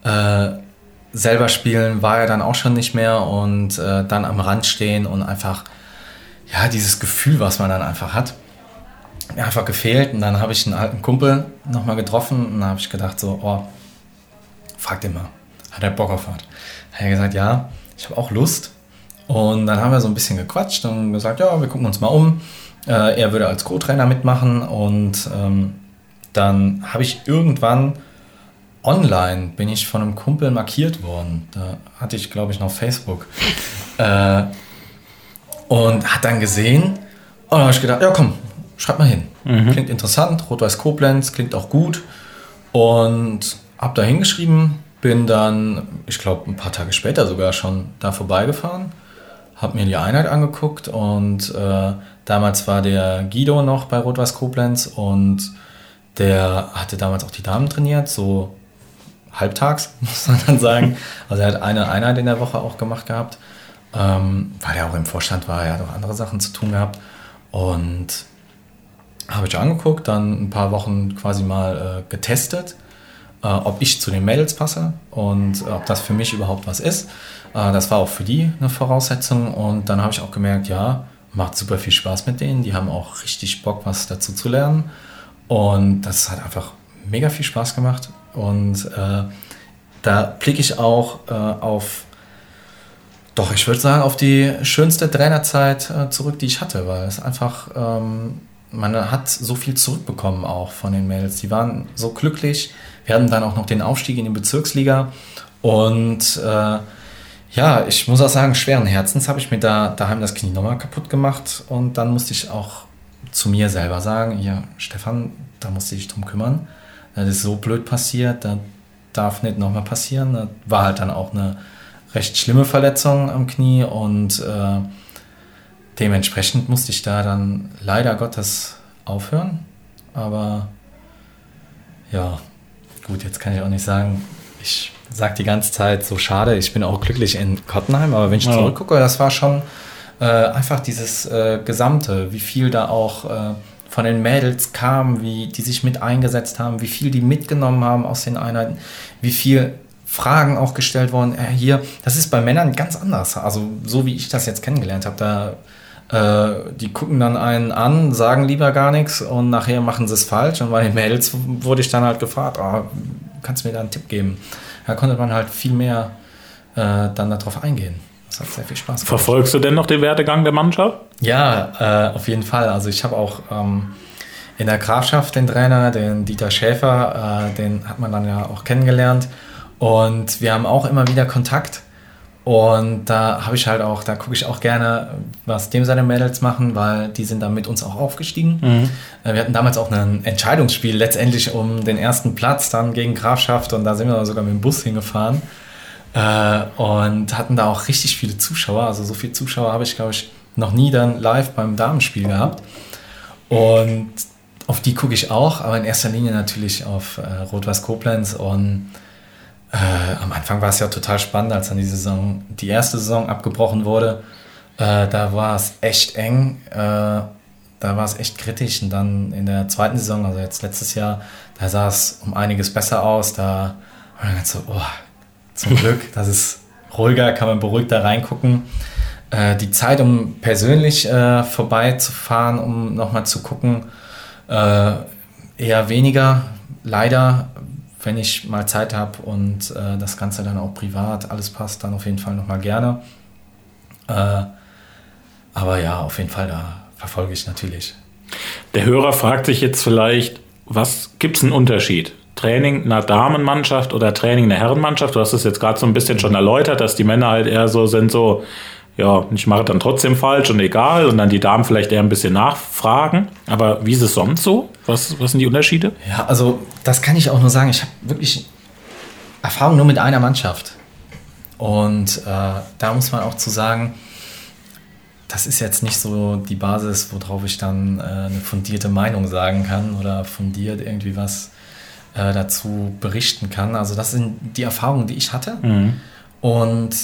Speaker 2: äh, selber spielen war ja dann auch schon nicht mehr und äh, dann am Rand stehen und einfach, ja, dieses Gefühl, was man dann einfach hat, mir einfach gefehlt. Und dann habe ich einen alten Kumpel nochmal getroffen und dann habe ich gedacht, so, oh, frag den mal, hat er Bock auf was? Hat er gesagt, ja, ich habe auch Lust. Und dann haben wir so ein bisschen gequatscht und gesagt, ja, wir gucken uns mal um. Äh, er würde als Co-Trainer mitmachen und ähm, dann habe ich irgendwann online bin ich von einem Kumpel markiert worden. Da hatte ich, glaube ich, noch Facebook. äh, und hat dann gesehen und dann habe ich gedacht, ja komm, schreib mal hin. Mhm. Klingt interessant, Rot-Weiß Koblenz, klingt auch gut. Und habe da hingeschrieben, bin dann, ich glaube, ein paar Tage später sogar schon da vorbeigefahren, habe mir die Einheit angeguckt und äh, damals war der Guido noch bei Rot-Weiß Koblenz und der hatte damals auch die Damen trainiert, so halbtags, muss man dann sagen. Also er hat eine Einheit in der Woche auch gemacht gehabt, ähm, weil er auch im Vorstand war, er hat auch andere Sachen zu tun gehabt. Und habe ich angeguckt, dann ein paar Wochen quasi mal äh, getestet, äh, ob ich zu den Mädels passe und äh, ob das für mich überhaupt was ist. Äh, das war auch für die eine Voraussetzung. Und dann habe ich auch gemerkt, ja, macht super viel Spaß mit denen. Die haben auch richtig Bock, was dazu zu lernen. Und das hat einfach mega viel Spaß gemacht. Und äh, da blicke ich auch äh, auf, doch, ich würde sagen, auf die schönste Trainerzeit äh, zurück, die ich hatte, weil es einfach, ähm, man hat so viel zurückbekommen auch von den Mädels. Die waren so glücklich. Wir hatten dann auch noch den Aufstieg in die Bezirksliga. Und äh, ja, ich muss auch sagen, schweren Herzens habe ich mir da daheim das Knie nochmal kaputt gemacht. Und dann musste ich auch zu mir selber sagen, ja, Stefan, da musst du dich drum kümmern das ist so blöd passiert, das darf nicht nochmal passieren. Das war halt dann auch eine recht schlimme Verletzung am Knie und äh, dementsprechend musste ich da dann leider Gottes aufhören. Aber ja, gut, jetzt kann ich auch nicht sagen, ich sage die ganze Zeit so schade, ich bin auch glücklich in Kottenheim, aber wenn ich ja. zurückgucke, das war schon äh, einfach dieses äh, Gesamte, wie viel da auch äh, von den Mädels kam, wie die sich mit eingesetzt haben, wie viel die mitgenommen haben aus den Einheiten, wie viel Fragen auch gestellt worden. Äh, hier, das ist bei Männern ganz anders. Also so wie ich das jetzt kennengelernt habe, da äh, die gucken dann einen an, sagen lieber gar nichts und nachher machen sie es falsch. Und bei den Mädels wurde ich dann halt gefragt, oh, kannst du mir da einen Tipp geben? Da konnte man halt viel mehr äh, dann darauf eingehen. Das hat sehr viel Spaß
Speaker 1: gemacht. Verfolgst du denn noch den Werdegang der Mannschaft?
Speaker 2: Ja, äh, auf jeden Fall. Also ich habe auch ähm, in der Grafschaft den Trainer, den Dieter Schäfer, äh, den hat man dann ja auch kennengelernt. Und wir haben auch immer wieder Kontakt. Und da habe ich halt auch, da gucke ich auch gerne, was dem seine Mädels machen, weil die sind dann mit uns auch aufgestiegen. Mhm. Äh, wir hatten damals auch ein Entscheidungsspiel letztendlich um den ersten Platz dann gegen Grafschaft und da sind wir sogar mit dem Bus hingefahren. Äh, und hatten da auch richtig viele Zuschauer. Also so viele Zuschauer habe ich, glaube ich, noch nie dann live beim Damenspiel gehabt. Und auf die gucke ich auch, aber in erster Linie natürlich auf äh, Rot-Weiß Koblenz. Und äh, am Anfang war es ja total spannend, als dann die Saison, die erste Saison abgebrochen wurde. Äh, da war es echt eng. Äh, da war es echt kritisch. Und dann in der zweiten Saison, also jetzt letztes Jahr, da sah es um einiges besser aus. Da war dann so, oh, zum Glück. Das ist ruhiger, kann man beruhigter reingucken. Äh, die Zeit, um persönlich äh, vorbeizufahren, um nochmal zu gucken, äh, eher weniger. Leider, wenn ich mal Zeit habe und äh, das Ganze dann auch privat alles passt, dann auf jeden Fall nochmal gerne. Äh, aber ja, auf jeden Fall, da verfolge ich natürlich.
Speaker 1: Der Hörer fragt sich jetzt vielleicht, was gibt es einen Unterschied Training einer Damenmannschaft oder Training einer Herrenmannschaft? Du hast es jetzt gerade so ein bisschen schon erläutert, dass die Männer halt eher so sind, so, ja, ich mache dann trotzdem falsch und egal und dann die Damen vielleicht eher ein bisschen nachfragen. Aber wie ist es sonst so? Was, was sind die Unterschiede?
Speaker 2: Ja, also das kann ich auch nur sagen. Ich habe wirklich Erfahrung nur mit einer Mannschaft. Und äh, da muss man auch zu sagen, das ist jetzt nicht so die Basis, worauf ich dann äh, eine fundierte Meinung sagen kann oder fundiert irgendwie was äh, dazu berichten kann. Also das sind die Erfahrungen, die ich hatte. Mhm. Und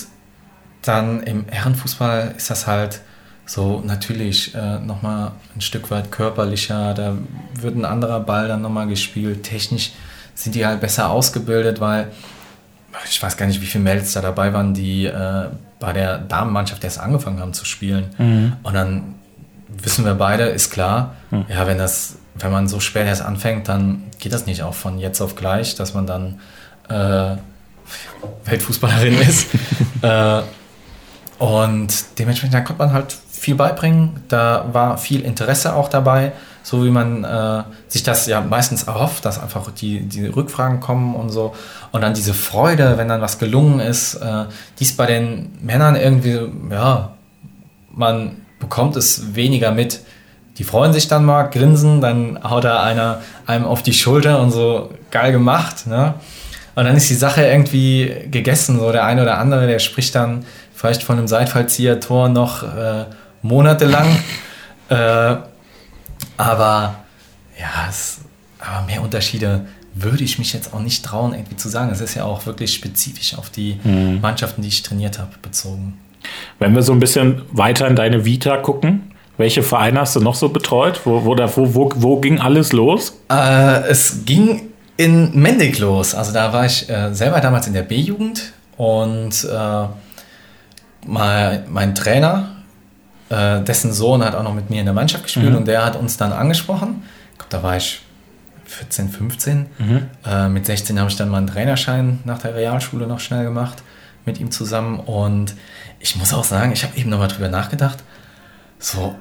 Speaker 2: dann im Herrenfußball ist das halt so natürlich äh, nochmal ein Stück weit körperlicher, da wird ein anderer Ball dann nochmal gespielt. Technisch sind die halt besser ausgebildet, weil ich weiß gar nicht, wie viele Mädels da dabei waren, die äh, bei der Damenmannschaft erst angefangen haben zu spielen. Mhm. Und dann wissen wir beide, ist klar, mhm. ja, wenn das, wenn man so spät erst anfängt, dann geht das nicht auch von jetzt auf gleich, dass man dann äh, Weltfußballerin ist. äh, und dementsprechend, da konnte man halt viel beibringen. Da war viel Interesse auch dabei, so wie man äh, sich das ja meistens erhofft, dass einfach die, die Rückfragen kommen und so. Und dann diese Freude, wenn dann was gelungen ist, äh, dies bei den Männern irgendwie, ja, man bekommt es weniger mit. Die freuen sich dann mal, grinsen, dann haut da einer einem auf die Schulter und so geil gemacht. Ne? Und dann ist die Sache irgendwie gegessen. So der eine oder andere, der spricht dann vielleicht von einem Seitfallzieher-Tor noch äh, monatelang. äh, aber ja, es, aber mehr Unterschiede würde ich mich jetzt auch nicht trauen, irgendwie zu sagen. Es ist ja auch wirklich spezifisch auf die mhm. Mannschaften, die ich trainiert habe, bezogen.
Speaker 1: Wenn wir so ein bisschen weiter in deine Vita gucken, welche Vereine hast du noch so betreut? Wo, wo, wo, wo, ging alles los?
Speaker 2: Äh, es ging in Mendig los. Also da war ich äh, selber damals in der B-Jugend und äh, mein, mein Trainer, äh, dessen Sohn hat auch noch mit mir in der Mannschaft gespielt mhm. und der hat uns dann angesprochen. Ich glaube, da war ich 14, 15. Mhm. Äh, mit 16 habe ich dann meinen Trainerschein nach der Realschule noch schnell gemacht mit ihm zusammen und ich muss auch sagen, ich habe eben nochmal drüber nachgedacht. So,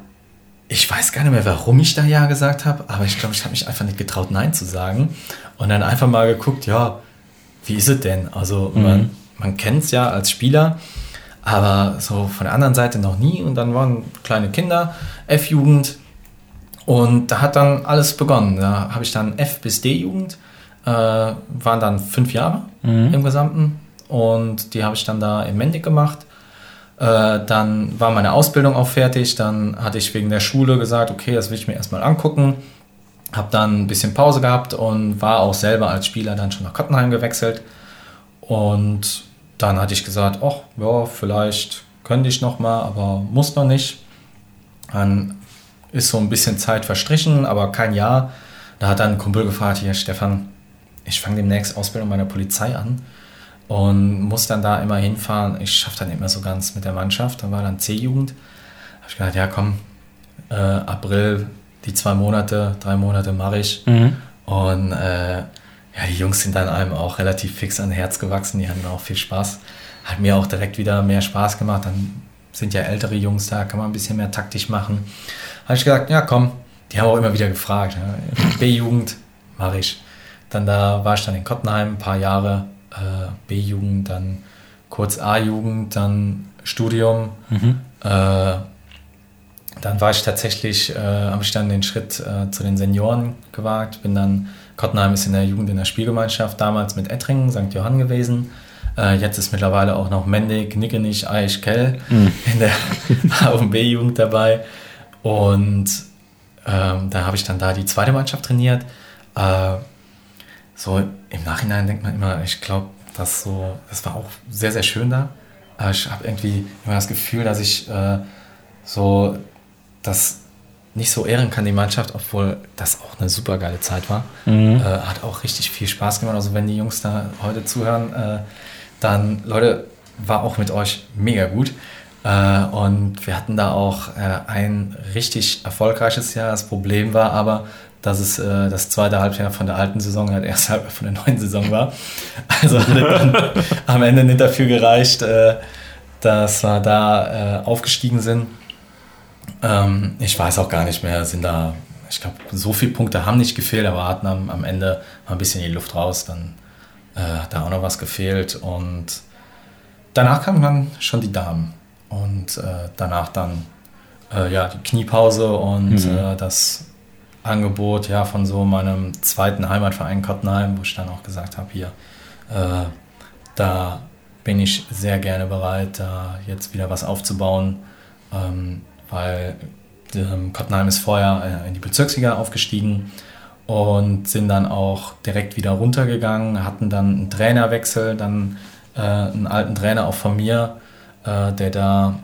Speaker 2: ich weiß gar nicht mehr, warum ich da Ja gesagt habe, aber ich glaube, ich habe mich einfach nicht getraut, Nein zu sagen. Und dann einfach mal geguckt, ja, wie ist es denn? Also, mhm. man, man kennt es ja als Spieler, aber so von der anderen Seite noch nie. Und dann waren kleine Kinder, F-Jugend. Und da hat dann alles begonnen. Da habe ich dann F bis D-Jugend, äh, waren dann fünf Jahre mhm. im Gesamten. Und die habe ich dann da in Mendig gemacht. Äh, dann war meine Ausbildung auch fertig. Dann hatte ich wegen der Schule gesagt, okay, das will ich mir erstmal angucken. Habe dann ein bisschen Pause gehabt und war auch selber als Spieler dann schon nach Kottenheim gewechselt. Und dann hatte ich gesagt, ach ja, vielleicht könnte ich noch mal, aber muss noch nicht. Dann ist so ein bisschen Zeit verstrichen, aber kein Jahr. Da hat dann ein Kumpel gefragt, hier Stefan, ich fange demnächst Ausbildung bei der Polizei an und muss dann da immer hinfahren. Ich schaffe dann immer so ganz mit der Mannschaft. Dann war dann C-Jugend. Habe ich gedacht, ja komm, äh, April, die zwei Monate, drei Monate mache ich. Mhm. Und äh, ja, die Jungs sind dann einem auch relativ fix an Herz gewachsen. Die hatten auch viel Spaß. Hat mir auch direkt wieder mehr Spaß gemacht. Dann sind ja ältere Jungs da, kann man ein bisschen mehr taktisch machen. Habe ich gesagt, ja komm, die haben auch immer wieder gefragt. Ja. B-Jugend mache ich. Dann da war ich dann in Kottenheim ein paar Jahre äh, B-Jugend, dann kurz A-Jugend, dann Studium. Mhm. Äh, dann war ich tatsächlich, äh, habe ich dann den Schritt äh, zu den Senioren gewagt, bin dann, Kottenheim ist in der Jugend in der Spielgemeinschaft damals mit Ettringen, St. Johann gewesen. Äh, jetzt ist mittlerweile auch noch Mendig, Nickenich, Aisch, Kell mhm. in der B-Jugend dabei. Und ähm, da habe ich dann da die zweite Mannschaft trainiert. Äh, so im Nachhinein denkt man immer, ich glaube, das so, das war auch sehr, sehr schön da. Aber ich habe irgendwie immer das Gefühl, dass ich äh, so das nicht so ehren kann, die Mannschaft, obwohl das auch eine super geile Zeit war. Mhm. Äh, hat auch richtig viel Spaß gemacht. Also wenn die Jungs da heute zuhören, äh, dann Leute, war auch mit euch mega gut. Äh, und wir hatten da auch äh, ein richtig erfolgreiches Jahr. Das Problem war aber, dass es äh, das zweite Halbjahr von der alten Saison halt erst halb von der neuen Saison war. Also hat dann am Ende nicht dafür gereicht, äh, dass wir da äh, aufgestiegen sind. Ähm, ich weiß auch gar nicht mehr, sind da, ich glaube, so viele Punkte haben nicht gefehlt, aber hatten am, am Ende mal ein bisschen die Luft raus. Dann äh, hat da auch noch was gefehlt. Und danach kamen dann schon die Damen. Und äh, danach dann äh, ja, die Kniepause und mhm. das Angebot ja von so meinem zweiten Heimatverein Kottenheim, wo ich dann auch gesagt habe, hier, äh, da bin ich sehr gerne bereit, da jetzt wieder was aufzubauen, ähm, weil ähm, Kottenheim ist vorher äh, in die Bezirksliga aufgestiegen und sind dann auch direkt wieder runtergegangen, hatten dann einen Trainerwechsel, dann äh, einen alten Trainer auch von mir, äh, der da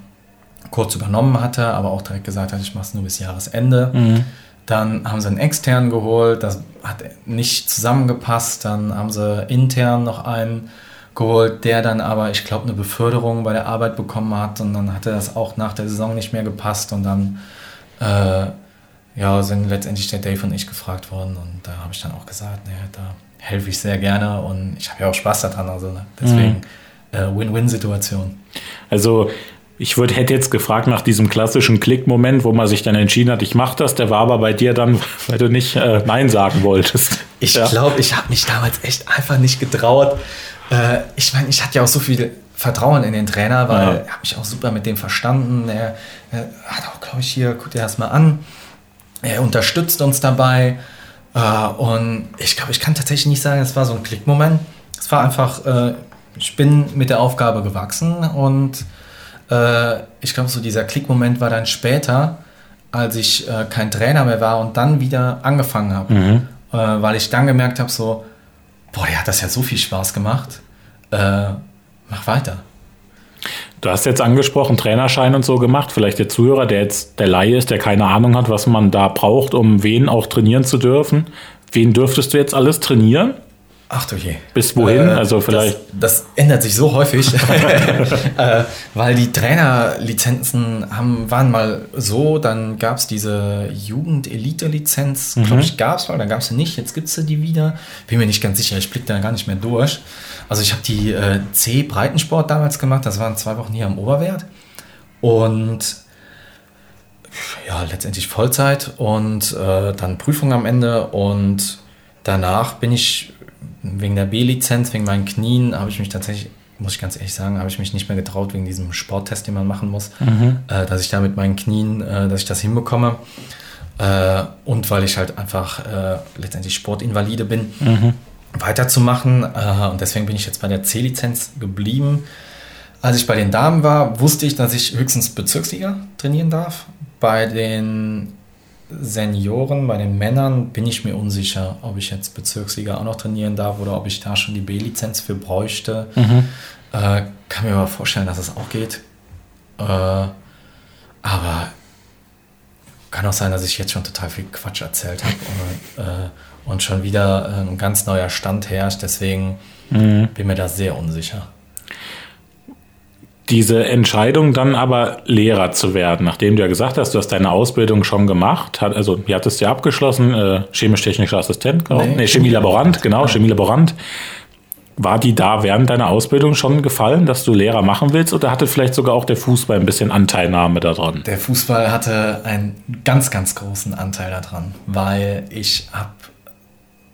Speaker 2: kurz übernommen hatte, aber auch direkt gesagt hat, ich mache es nur bis Jahresende. Mhm. Dann haben sie einen externen geholt, das hat nicht zusammengepasst. Dann haben sie intern noch einen geholt, der dann aber, ich glaube, eine Beförderung bei der Arbeit bekommen hat. Und dann hatte das auch nach der Saison nicht mehr gepasst. Und dann äh, ja, sind letztendlich der Dave und ich gefragt worden. Und da habe ich dann auch gesagt, nee, da helfe ich sehr gerne. Und ich habe ja auch Spaß daran. Also ne? deswegen mhm. äh, Win-Win-Situation.
Speaker 1: Also ich würd, hätte jetzt gefragt nach diesem klassischen Klick-Moment, wo man sich dann entschieden hat, ich mache das. Der war aber bei dir dann, weil du nicht äh, Nein sagen wolltest.
Speaker 2: Ich ja. glaube, ich habe mich damals echt einfach nicht getraut. Äh, ich meine, ich hatte ja auch so viel Vertrauen in den Trainer, weil ja. er hat mich auch super mit dem verstanden. Er, er hat auch, glaube ich, hier, guck dir das mal an. Er unterstützt uns dabei. Äh, und ich glaube, ich kann tatsächlich nicht sagen, es war so ein Klick-Moment. Es war einfach, äh, ich bin mit der Aufgabe gewachsen und äh, ich glaube, so dieser Klickmoment war dann später, als ich äh, kein Trainer mehr war und dann wieder angefangen habe. Mhm. Äh, weil ich dann gemerkt habe, so, boah, der hat das ja so viel Spaß gemacht. Äh, mach weiter.
Speaker 1: Du hast jetzt angesprochen, Trainerschein und so gemacht. Vielleicht der Zuhörer, der jetzt der Laie ist, der keine Ahnung hat, was man da braucht, um wen auch trainieren zu dürfen. Wen dürftest du jetzt alles trainieren?
Speaker 2: Ach du je.
Speaker 1: Bis wohin? Äh, also vielleicht.
Speaker 2: Das, das, ändert sich so häufig, äh, weil die Trainerlizenzen haben, waren mal so, dann gab es diese Jugend-Elite-Lizenz, mhm. glaube ich, gab es mal, dann gab es sie nicht, jetzt gibt es die wieder. Bin mir nicht ganz sicher, ich blicke da gar nicht mehr durch. Also ich habe die äh, C-Breitensport damals gemacht, das waren zwei Wochen hier am Oberwert. Und ja, letztendlich Vollzeit und äh, dann Prüfung am Ende und danach bin ich wegen der B-Lizenz, wegen meinen Knien, habe ich mich tatsächlich, muss ich ganz ehrlich sagen, habe ich mich nicht mehr getraut, wegen diesem Sporttest, den man machen muss, mhm. äh, dass ich da mit meinen Knien, äh, dass ich das hinbekomme. Äh, und weil ich halt einfach äh, letztendlich Sportinvalide bin, mhm. weiterzumachen. Äh, und deswegen bin ich jetzt bei der C-Lizenz geblieben. Als ich bei den Damen war, wusste ich, dass ich höchstens Bezirksliga trainieren darf. Bei den Senioren, bei den Männern bin ich mir unsicher, ob ich jetzt Bezirksliga auch noch trainieren darf oder ob ich da schon die B-Lizenz für bräuchte. Mhm. Äh, kann mir aber vorstellen, dass es auch geht. Äh, aber kann auch sein, dass ich jetzt schon total viel Quatsch erzählt habe und, äh, und, schon wieder ein ganz neuer Stand herrscht. Deswegen mhm. bin mir da sehr unsicher
Speaker 1: diese Entscheidung dann aber Lehrer zu werden, nachdem du ja gesagt hast, du hast deine Ausbildung schon gemacht, hat, also ihr hattest ja abgeschlossen, äh, chemisch-technischer Assistent, genau. Nee, nee Chemielaborant, genau, Chemielaborant. War die da während deiner Ausbildung schon gefallen, dass du Lehrer machen willst oder hatte vielleicht sogar auch der Fußball ein bisschen Anteilnahme daran?
Speaker 2: Der Fußball hatte einen ganz, ganz großen Anteil daran, weil ich habe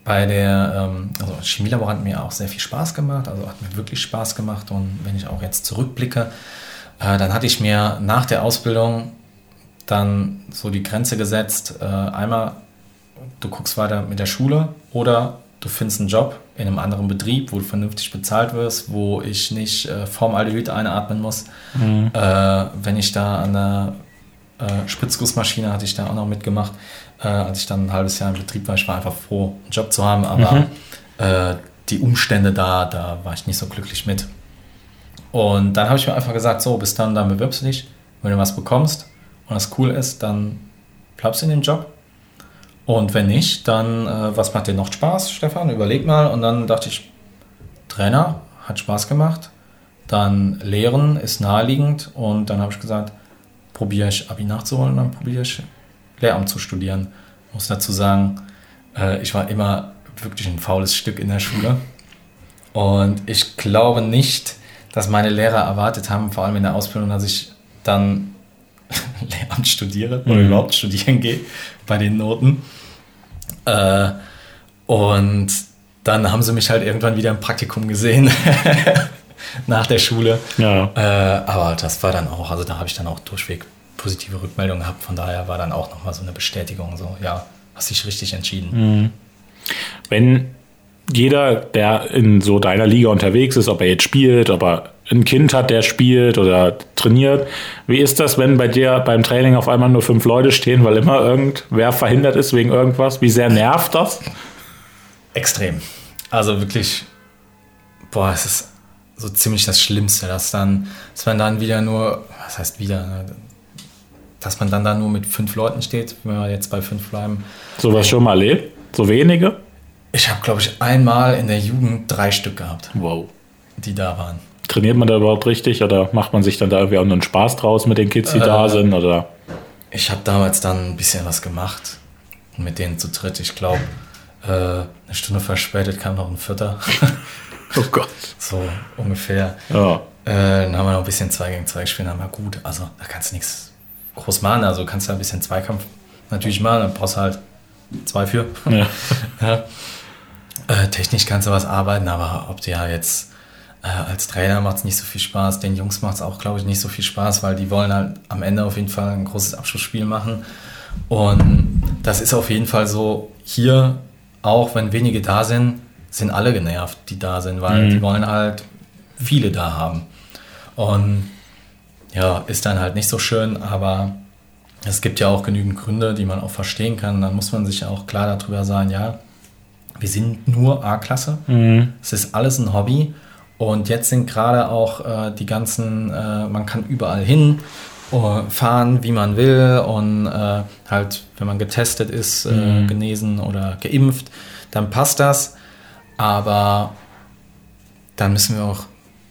Speaker 2: bei der, ähm, also Chemielaborant mir auch sehr viel Spaß gemacht, also hat mir wirklich Spaß gemacht und wenn ich auch jetzt zurückblicke, äh, dann hatte ich mir nach der Ausbildung dann so die Grenze gesetzt, äh, einmal du guckst weiter mit der Schule oder du findest einen Job in einem anderen Betrieb, wo du vernünftig bezahlt wirst, wo ich nicht äh, Formaldehyd einatmen muss. Mhm. Äh, wenn ich da an der Spritzgussmaschine hatte ich da auch noch mitgemacht, äh, als ich dann ein halbes Jahr im Betrieb war. Ich war einfach froh, einen Job zu haben, aber mhm. äh, die Umstände da, da war ich nicht so glücklich mit. Und dann habe ich mir einfach gesagt, so, bis dann, dann bewirbst du dich. Wenn du was bekommst und das cool ist, dann bleibst du in dem Job. Und wenn nicht, dann, äh, was macht dir noch Spaß, Stefan? Überleg mal. Und dann dachte ich, Trainer hat Spaß gemacht. Dann Lehren ist naheliegend. Und dann habe ich gesagt, probiere ich Abi nachzuholen, dann probiere ich Lehramt zu studieren. Ich muss dazu sagen, äh, ich war immer wirklich ein faules Stück in der Schule. Und ich glaube nicht, dass meine Lehrer erwartet haben, vor allem in der Ausbildung, dass ich dann Lehramt studiere oder mhm. überhaupt studieren gehe bei den Noten. Äh, und dann haben sie mich halt irgendwann wieder im Praktikum gesehen nach der Schule. Ja. Äh, aber das war dann auch, also da habe ich dann auch durchweg positive Rückmeldungen gehabt. Von daher war dann auch nochmal so eine Bestätigung, so, ja, hast dich richtig entschieden. Mhm.
Speaker 1: Wenn jeder, der in so deiner Liga unterwegs ist, ob er jetzt spielt, ob er ein Kind hat, der spielt oder trainiert. Wie ist das, wenn bei dir beim Training auf einmal nur fünf Leute stehen, weil immer irgendwer verhindert ist wegen irgendwas? Wie sehr nervt das?
Speaker 2: Extrem. Also wirklich, boah, es ist so ziemlich das Schlimmste, dass dann, dass man dann wieder nur, was heißt wieder, dass man dann da nur mit fünf Leuten steht, wenn wir jetzt bei fünf bleiben.
Speaker 1: So was schon mal erlebt? So wenige?
Speaker 2: Ich habe, glaube ich, einmal in der Jugend drei Stück gehabt.
Speaker 1: Wow.
Speaker 2: Die da waren.
Speaker 1: Trainiert man da überhaupt richtig oder macht man sich dann da irgendwie auch einen Spaß draus mit den Kids, die äh, da sind? Oder?
Speaker 2: Ich habe damals dann ein bisschen was gemacht mit denen zu dritt. Ich glaube, äh, eine Stunde verspätet kam noch ein Vierter.
Speaker 1: oh Gott.
Speaker 2: So ungefähr.
Speaker 1: Ja.
Speaker 2: Äh, dann haben wir noch ein bisschen 2 gegen 2 gespielt, dann war gut. Also da kannst du nichts groß machen. Also kannst du ein bisschen Zweikampf natürlich machen, dann brauchst du halt zwei für. Ja. ja. Äh, technisch kannst du was arbeiten, aber ob du ja jetzt äh, als Trainer macht es nicht so viel Spaß, den Jungs macht es auch, glaube ich, nicht so viel Spaß, weil die wollen halt am Ende auf jeden Fall ein großes Abschlussspiel machen. Und das ist auf jeden Fall so hier, auch wenn wenige da sind, sind alle genervt, die da sind, weil mhm. die wollen halt viele da haben. Und ja, ist dann halt nicht so schön, aber es gibt ja auch genügend Gründe, die man auch verstehen kann. Dann muss man sich ja auch klar darüber sagen, ja, wir sind nur A-Klasse. Mhm. Es ist alles ein Hobby. Und jetzt sind gerade auch äh, die ganzen, äh, man kann überall hin uh, fahren, wie man will. Und äh, halt, wenn man getestet ist, äh, mhm. genesen oder geimpft, dann passt das. Aber dann müssen wir auch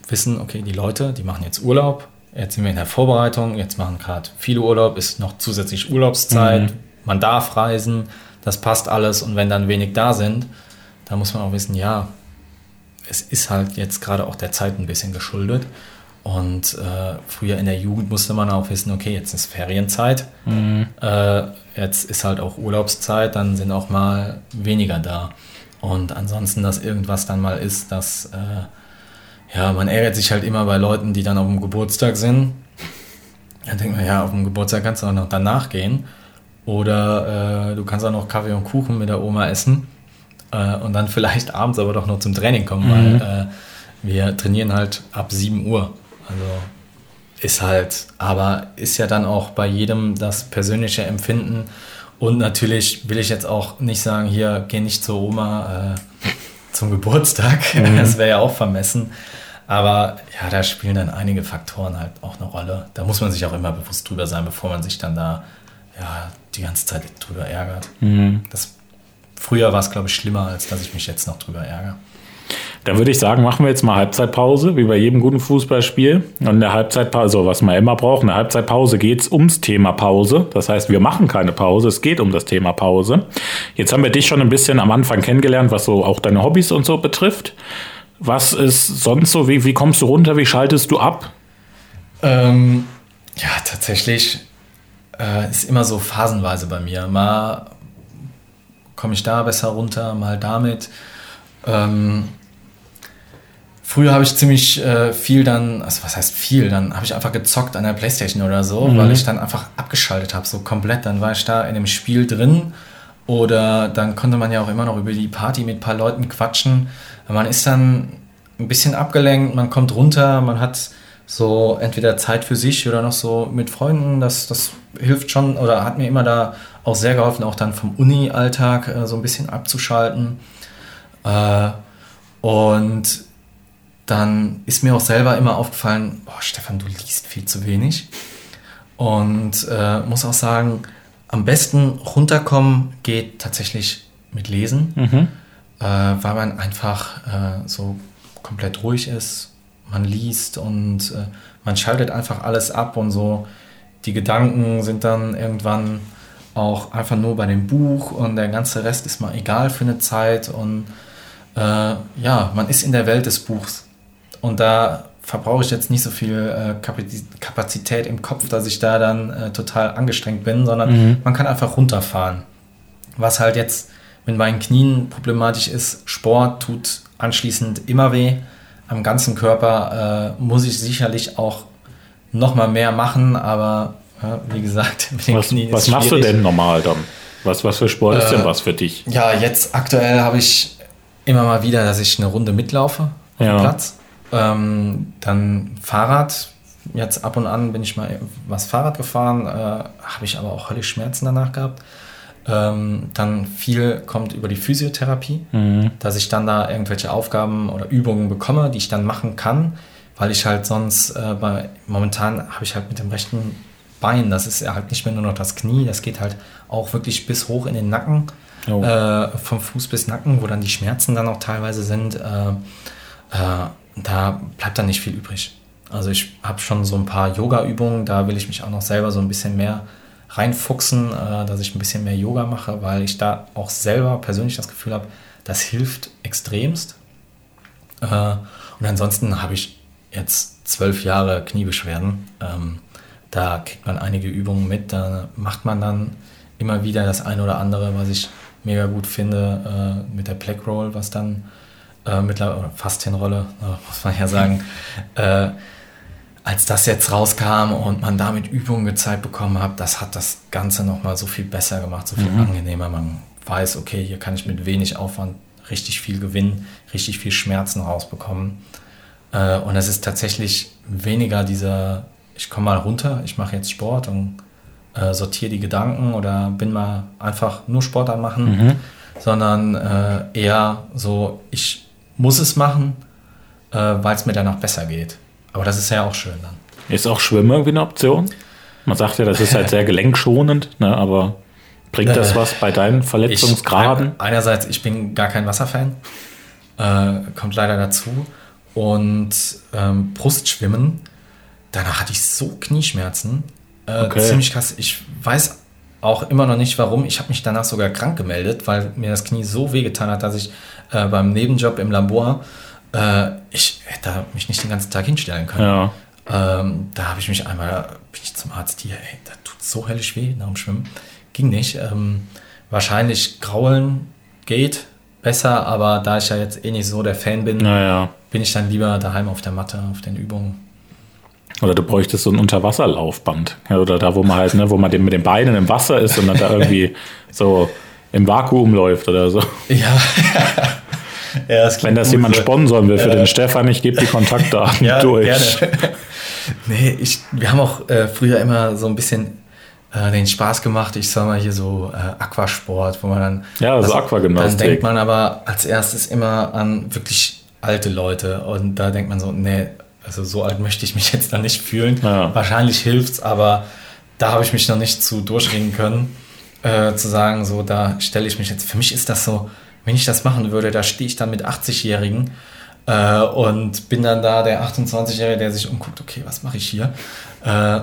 Speaker 2: wissen, okay, die Leute, die machen jetzt Urlaub. Jetzt sind wir in der Vorbereitung, jetzt machen gerade viele Urlaub, ist noch zusätzlich Urlaubszeit, mhm. man darf reisen, das passt alles und wenn dann wenig da sind, dann muss man auch wissen, ja, es ist halt jetzt gerade auch der Zeit ein bisschen geschuldet. Und äh, früher in der Jugend musste man auch wissen, okay, jetzt ist Ferienzeit, mhm. äh, jetzt ist halt auch Urlaubszeit, dann sind auch mal weniger da. Und ansonsten, dass irgendwas dann mal ist, dass äh, ja, man ärgert sich halt immer bei Leuten, die dann auf dem Geburtstag sind. Dann denkt man, ja, auf dem Geburtstag kannst du auch noch danach gehen. Oder äh, du kannst auch noch Kaffee und Kuchen mit der Oma essen äh, und dann vielleicht abends aber doch noch zum Training kommen, mhm. weil äh, wir trainieren halt ab 7 Uhr. Also ist halt, aber ist ja dann auch bei jedem das persönliche Empfinden. Und natürlich will ich jetzt auch nicht sagen, hier geh nicht zur Oma äh, zum Geburtstag. Mhm. Das wäre ja auch vermessen. Aber ja, da spielen dann einige Faktoren halt auch eine Rolle. Da muss man sich auch immer bewusst drüber sein, bevor man sich dann da ja, die ganze Zeit drüber ärgert. Mhm. Das Früher war es, glaube ich, schlimmer, als dass ich mich jetzt noch drüber ärgere.
Speaker 1: Dann würde ich sagen, machen wir jetzt mal Halbzeitpause, wie bei jedem guten Fußballspiel. Und in der Halbzeitpause, also was man immer braucht, in der Halbzeitpause geht es ums Thema Pause. Das heißt, wir machen keine Pause, es geht um das Thema Pause. Jetzt haben wir dich schon ein bisschen am Anfang kennengelernt, was so auch deine Hobbys und so betrifft. Was ist sonst so? Wie, wie kommst du runter? Wie schaltest du ab?
Speaker 2: Ähm, ja, tatsächlich äh, ist immer so phasenweise bei mir. Mal komme ich da besser runter, mal damit. Ähm, früher habe ich ziemlich äh, viel dann, also was heißt viel, dann habe ich einfach gezockt an der Playstation oder so, mhm. weil ich dann einfach abgeschaltet habe, so komplett. Dann war ich da in dem Spiel drin oder dann konnte man ja auch immer noch über die Party mit ein paar Leuten quatschen. Man ist dann ein bisschen abgelenkt, man kommt runter, man hat so entweder Zeit für sich oder noch so mit Freunden, das, das hilft schon oder hat mir immer da auch sehr geholfen, auch dann vom Uni-Alltag äh, so ein bisschen abzuschalten. Äh, und dann ist mir auch selber immer aufgefallen, boah, Stefan, du liest viel zu wenig. Und äh, muss auch sagen, am besten runterkommen geht tatsächlich mit Lesen, mhm. Äh, weil man einfach äh, so komplett ruhig ist. Man liest und äh, man schaltet einfach alles ab und so. Die Gedanken sind dann irgendwann auch einfach nur bei dem Buch und der ganze Rest ist mal egal für eine Zeit und äh, ja, man ist in der Welt des Buchs und da verbrauche ich jetzt nicht so viel äh, Kapazität im Kopf, dass ich da dann äh, total angestrengt bin, sondern mhm. man kann einfach runterfahren. Was halt jetzt mit meinen Knien problematisch ist, Sport tut anschließend immer weh. Am ganzen Körper äh, muss ich sicherlich auch noch mal mehr machen, aber ja, wie gesagt,
Speaker 1: mit den was, Knien Was machst du denn normal dann? Was, was für Sport ist denn äh, was für dich?
Speaker 2: Ja, jetzt aktuell habe ich immer mal wieder, dass ich eine Runde mitlaufe auf ja. dem Platz. Ähm, dann Fahrrad. Jetzt ab und an bin ich mal was Fahrrad gefahren, äh, habe ich aber auch höllisch Schmerzen danach gehabt. Ähm, dann viel kommt über die Physiotherapie, mhm. dass ich dann da irgendwelche Aufgaben oder Übungen bekomme, die ich dann machen kann, weil ich halt sonst äh, bei, momentan habe ich halt mit dem rechten Bein, das ist halt nicht mehr nur noch das Knie, das geht halt auch wirklich bis hoch in den Nacken, oh. äh, vom Fuß bis Nacken, wo dann die Schmerzen dann auch teilweise sind. Äh, äh da bleibt dann nicht viel übrig. Also ich habe schon so ein paar Yoga-Übungen, da will ich mich auch noch selber so ein bisschen mehr reinfuchsen, äh, dass ich ein bisschen mehr Yoga mache, weil ich da auch selber persönlich das Gefühl habe, das hilft extremst. Äh, und ansonsten habe ich jetzt zwölf Jahre Kniebeschwerden. Ähm, da kriegt man einige Übungen mit, da macht man dann immer wieder das eine oder andere, was ich mega gut finde äh, mit der Black Roll, was dann äh, mittlerweile, fast Rolle, äh, muss man ja sagen, äh, als das jetzt rauskam und man damit Übungen gezeigt bekommen hat, das hat das Ganze nochmal so viel besser gemacht, so viel mhm. angenehmer. Man weiß, okay, hier kann ich mit wenig Aufwand richtig viel gewinnen, richtig viel Schmerzen rausbekommen. Äh, und es ist tatsächlich weniger dieser, ich komme mal runter, ich mache jetzt Sport und äh, sortiere die Gedanken oder bin mal einfach nur Sport anmachen, mhm. sondern äh, eher so, ich muss es machen, weil es mir danach besser geht. Aber das ist ja auch schön dann.
Speaker 1: Ist auch Schwimmen irgendwie eine Option? Man sagt ja, das ist halt sehr gelenkschonend, ne, aber bringt das äh, was bei deinen Verletzungsgraden?
Speaker 2: Ich, einerseits, ich bin gar kein Wasserfan, äh, kommt leider dazu. Und ähm, Brustschwimmen, danach hatte ich so Knieschmerzen. Äh, okay. Ziemlich krass. Ich weiß auch immer noch nicht warum. Ich habe mich danach sogar krank gemeldet, weil mir das Knie so wehgetan hat, dass ich äh, beim Nebenjob im Labor äh, ich hätte mich nicht den ganzen Tag hinstellen können. Ja. Ähm, da habe ich mich einmal, bin ich zum Arzt hier, ey, da tut so höllisch weh nach dem Schwimmen. Ging nicht. Ähm, wahrscheinlich Graulen geht besser, aber da ich ja jetzt eh nicht so der Fan bin,
Speaker 1: naja.
Speaker 2: bin ich dann lieber daheim auf der Matte, auf den Übungen.
Speaker 1: Oder du bräuchtest so ein Unterwasserlaufband. Ja, oder da, wo man halt, ne, wo man mit den Beinen im Wasser ist und dann da irgendwie so im Vakuum läuft oder so.
Speaker 2: Ja,
Speaker 1: Ja, das Wenn das jemand sponsoren will für äh, den Stefan, ich gebe die Kontaktdaten ja, durch. Gerne.
Speaker 2: nee, ich, wir haben auch äh, früher immer so ein bisschen äh, den Spaß gemacht, ich sag mal hier so äh, Aquasport, wo man dann.
Speaker 1: Ja, so also Aquagymnastik.
Speaker 2: Dann denkt man aber als erstes immer an wirklich alte Leute und da denkt man so, nee, also so alt möchte ich mich jetzt dann nicht fühlen. Ja. Wahrscheinlich hilft's, aber da habe ich mich noch nicht zu durchringen können, äh, zu sagen, so da stelle ich mich jetzt. Für mich ist das so wenn ich das machen würde, da stehe ich dann mit 80-Jährigen äh, und bin dann da der 28-Jährige, der sich umguckt, okay, was mache ich hier? Äh,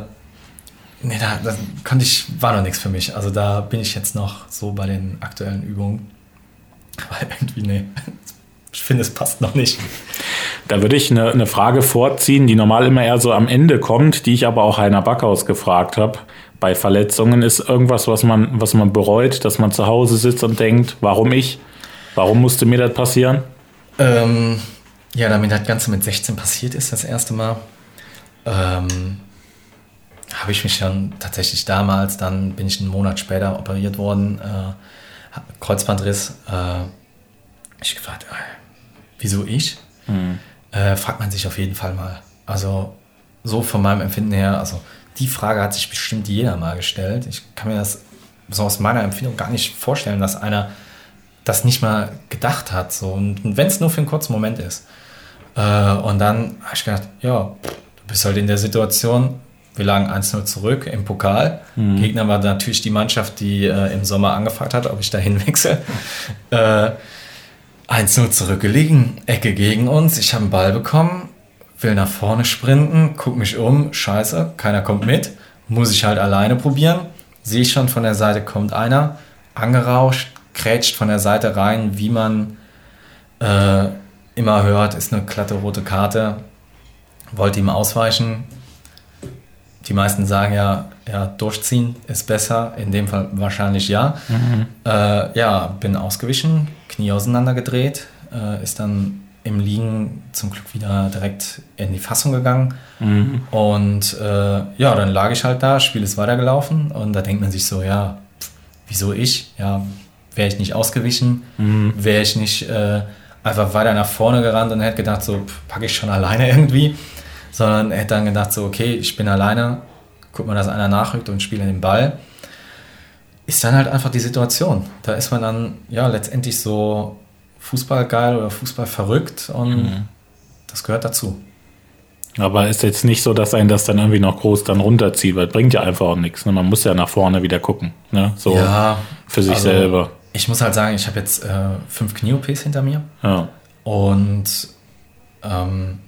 Speaker 2: nee, da, da konnte ich, war noch nichts für mich. Also da bin ich jetzt noch so bei den aktuellen Übungen. Aber irgendwie, nee, ich finde, es passt noch nicht.
Speaker 1: Da würde ich eine, eine, Frage vorziehen, die normal immer eher so am Ende kommt, die ich aber auch Heiner Backhaus gefragt habe. Bei Verletzungen ist irgendwas, was man, was man bereut, dass man zu Hause sitzt und denkt, warum ich? Warum musste mir das passieren?
Speaker 2: Ähm, ja, damit das Ganze mit 16 passiert ist, das erste Mal, ähm, habe ich mich dann tatsächlich damals, dann bin ich einen Monat später operiert worden, äh, Kreuzbandriss. Äh, ich gefragt, äh, wieso ich? Mhm. Äh, fragt man sich auf jeden Fall mal. Also so von meinem Empfinden her, also die Frage hat sich bestimmt jeder mal gestellt. Ich kann mir das so aus meiner Empfindung gar nicht vorstellen, dass einer das nicht mal gedacht hat. So. Und, und wenn es nur für einen kurzen Moment ist. Äh, und dann habe ich gedacht, ja, du bist halt in der Situation, wir lagen 1-0 zurück im Pokal. Mhm. Gegner war natürlich die Mannschaft, die äh, im Sommer angefragt hat, ob ich dahin wechsle. äh, 1-0 zurückgelegen, Ecke gegen uns. Ich habe einen Ball bekommen, will nach vorne sprinten, guck mich um, scheiße, keiner kommt mit. Muss ich halt alleine probieren. Sehe ich schon, von der Seite kommt einer, angerauscht, krätscht von der Seite rein, wie man äh, immer hört, ist eine glatte rote Karte. Wollte ihm ausweichen. Die meisten sagen ja, ja, durchziehen ist besser. In dem Fall wahrscheinlich ja. Mhm. Äh, ja, bin ausgewichen, Knie auseinandergedreht, äh, ist dann im Liegen zum Glück wieder direkt in die Fassung gegangen. Mhm. Und äh, ja, dann lag ich halt da, Spiel ist weitergelaufen und da denkt man sich so, ja, wieso ich? Ja, wäre ich nicht ausgewichen, mhm. wäre ich nicht äh, einfach weiter nach vorne gerannt und hätte gedacht, so packe ich schon alleine irgendwie, sondern hätte dann gedacht, so okay, ich bin alleine, guck mal, dass einer nachrückt und spiele den Ball. ist dann halt einfach die Situation. Da ist man dann ja letztendlich so Fußball geil oder Fußball verrückt und mhm. das gehört dazu.
Speaker 1: Aber ist jetzt nicht so, dass einen das dann irgendwie noch groß dann runterzieht, weil bringt ja einfach auch nichts. Ne? Man muss ja nach vorne wieder gucken. Ne? So ja, für sich also, selber.
Speaker 2: Ich muss halt sagen, ich habe jetzt äh, fünf Knie-OPs hinter mir. Ja. Und ähm,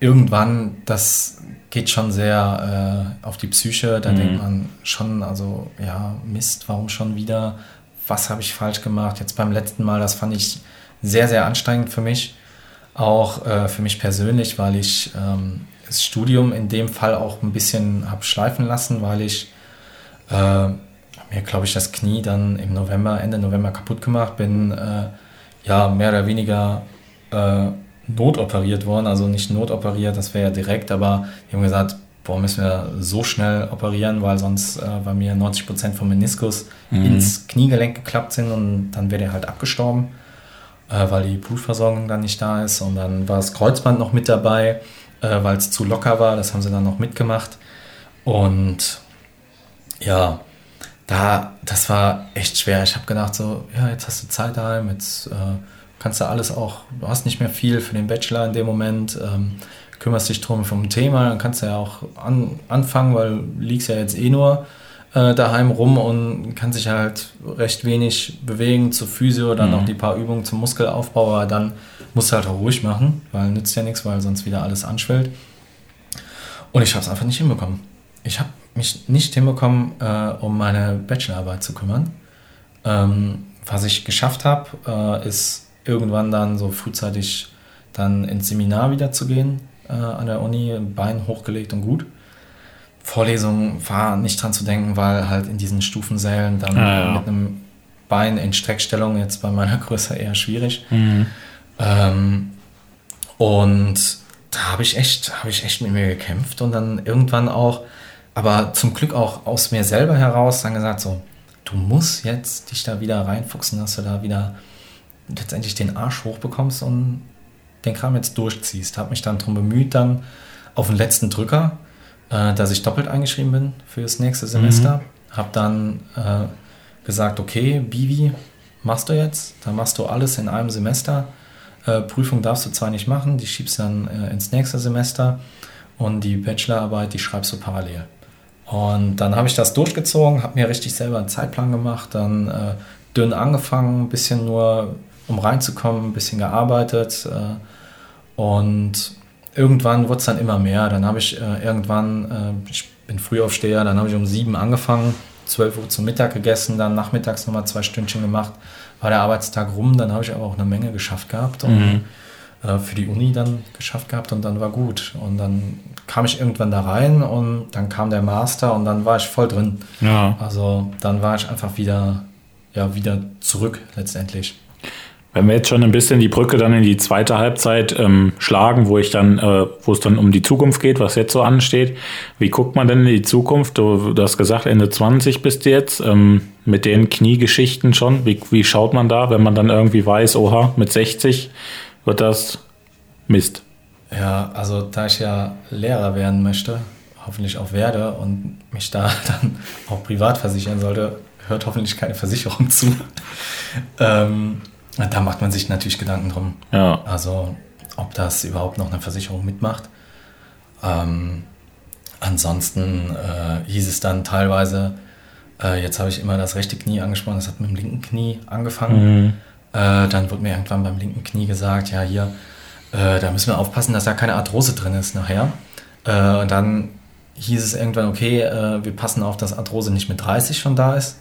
Speaker 2: irgendwann, das geht schon sehr äh, auf die Psyche. Da mhm. denkt man schon, also ja, Mist, warum schon wieder? Was habe ich falsch gemacht? Jetzt beim letzten Mal, das fand ich sehr, sehr anstrengend für mich auch äh, für mich persönlich, weil ich ähm, das Studium in dem Fall auch ein bisschen habe schleifen lassen, weil ich äh, mir, glaube ich, das Knie dann im November, Ende November kaputt gemacht bin, äh, ja, mehr oder weniger äh, notoperiert worden, also nicht notoperiert, das wäre ja direkt, aber die haben gesagt, boah, müssen wir so schnell operieren, weil sonst äh, bei mir 90 Prozent vom Meniskus mhm. ins Kniegelenk geklappt sind und dann wäre der halt abgestorben äh, weil die Blutversorgung dann nicht da ist. Und dann war das Kreuzband noch mit dabei, äh, weil es zu locker war. Das haben sie dann noch mitgemacht. Und ja, da, das war echt schwer. Ich habe gedacht, so, ja, jetzt hast du Zeit daheim, jetzt äh, kannst du alles auch, du hast nicht mehr viel für den Bachelor in dem Moment, ähm, kümmerst dich drum vom Thema, dann kannst du ja auch an, anfangen, weil du liegst ja jetzt eh nur äh, daheim rum und kann sich halt recht wenig bewegen zur Physio, dann mhm. noch die paar Übungen zum Muskelaufbau, aber dann musst du halt auch ruhig machen, weil nützt ja nichts, weil sonst wieder alles anschwillt. Und ich habe es einfach nicht hinbekommen. Ich habe mich nicht hinbekommen, äh, um meine Bachelorarbeit zu kümmern. Ähm, was ich geschafft habe, äh, ist irgendwann dann so frühzeitig dann ins Seminar wieder zu gehen äh, an der Uni, Bein hochgelegt und gut. Vorlesung war nicht dran zu denken, weil halt in diesen Stufensälen dann ah, ja. mit einem Bein in Streckstellung jetzt bei meiner Größe eher schwierig. Mhm. Ähm, und da habe ich echt, habe ich echt mit mir gekämpft und dann irgendwann auch, aber zum Glück auch aus mir selber heraus dann gesagt so, du musst jetzt dich da wieder reinfuchsen, dass du da wieder letztendlich den Arsch hochbekommst und den Kram jetzt durchziehst. Habe mich dann darum bemüht, dann auf den letzten Drücker äh, dass ich doppelt eingeschrieben bin für das nächste Semester. Mhm. Habe dann äh, gesagt, okay, Bivi, machst du jetzt, dann machst du alles in einem Semester. Äh, Prüfung darfst du zwar nicht machen, die schiebst dann äh, ins nächste Semester und die Bachelorarbeit, die schreibst du parallel. Und dann habe ich das durchgezogen, habe mir richtig selber einen Zeitplan gemacht, dann äh, dünn angefangen, ein bisschen nur, um reinzukommen, ein bisschen gearbeitet äh, und irgendwann wurde es dann immer mehr. Dann habe ich äh, irgendwann, äh, ich bin Frühaufsteher, dann habe ich um sieben angefangen, zwölf Uhr zum Mittag gegessen, dann nachmittags nochmal zwei Stündchen gemacht, war der Arbeitstag rum, dann habe ich aber auch eine Menge geschafft gehabt und mhm. Äh, für die Uni dann geschafft gehabt und dann war gut. Und dann kam ich irgendwann da rein und dann kam der Master und dann war ich voll drin. Ja. Also dann war ich einfach wieder, ja, wieder zurück letztendlich.
Speaker 1: Wenn wir jetzt schon ein bisschen die Brücke dann in die zweite Halbzeit ähm, schlagen, wo ich dann, äh, wo es dann um die Zukunft geht, was jetzt so ansteht, wie guckt man denn in die Zukunft? Du, du hast gesagt, Ende 20 bist du jetzt, ähm, mit den Kniegeschichten schon. Wie, wie schaut man da, wenn man dann irgendwie weiß, oha, mit 60 wird das Mist?
Speaker 2: Ja, also da ich ja Lehrer werden möchte, hoffentlich auch werde und mich da dann auch privat versichern sollte, hört hoffentlich keine Versicherung zu. ähm, da macht man sich natürlich Gedanken drum. Ja. Also, ob das überhaupt noch eine Versicherung mitmacht. Ähm, ansonsten äh, hieß es dann teilweise, äh, jetzt habe ich immer das rechte Knie angesprochen, das hat mit dem linken Knie angefangen. Mhm. Äh, dann wurde mir irgendwann beim linken Knie gesagt, ja, hier, äh, da müssen wir aufpassen, dass da keine Arthrose drin ist nachher. Äh, und dann hieß es irgendwann, okay, äh, wir passen auf, dass Arthrose nicht mit 30 schon da ist.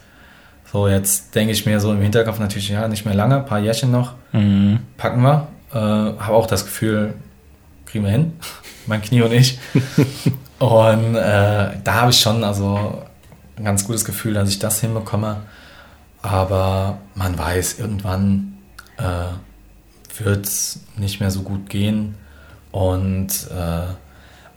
Speaker 2: So, jetzt denke ich mir so im Hinterkopf natürlich, ja, nicht mehr lange, ein paar Jährchen noch, mhm. packen wir. Äh, Habe auch das Gefühl, kriegen wir hin, mein Knie und ich. und äh, da habe ich schon also ein ganz gutes Gefühl, dass ich das hinbekomme. Aber man weiß, irgendwann äh, wird es nicht mehr so gut gehen. Und äh,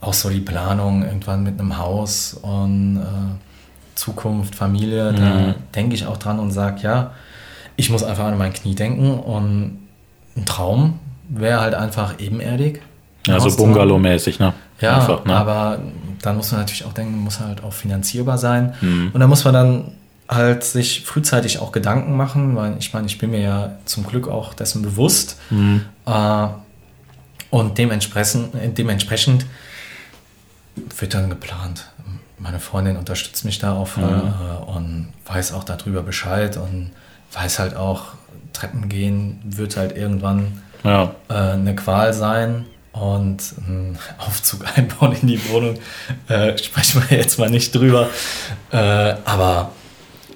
Speaker 2: auch so die Planung irgendwann mit einem Haus und äh, Zukunft, Familie, mhm. da denke ich auch dran und sage, ja, ich muss einfach an mein Knie denken und ein Traum wäre halt einfach ebenerdig.
Speaker 1: Ja, so Bungalow-mäßig, ne?
Speaker 2: Ja, einfach, ne? aber dann muss man natürlich auch denken, muss halt auch finanzierbar sein. Mhm. Und da muss man dann halt sich frühzeitig auch Gedanken machen, weil ich meine, ich bin mir ja zum Glück auch dessen bewusst. Mhm. Äh, und dementsprechend, dementsprechend wird dann geplant. Meine Freundin unterstützt mich da auch mhm. äh, und weiß auch darüber Bescheid und weiß halt auch, Treppen gehen wird halt irgendwann ja. äh, eine Qual sein und einen Aufzug einbauen in die Wohnung. Äh, sprechen wir jetzt mal nicht drüber. Äh, aber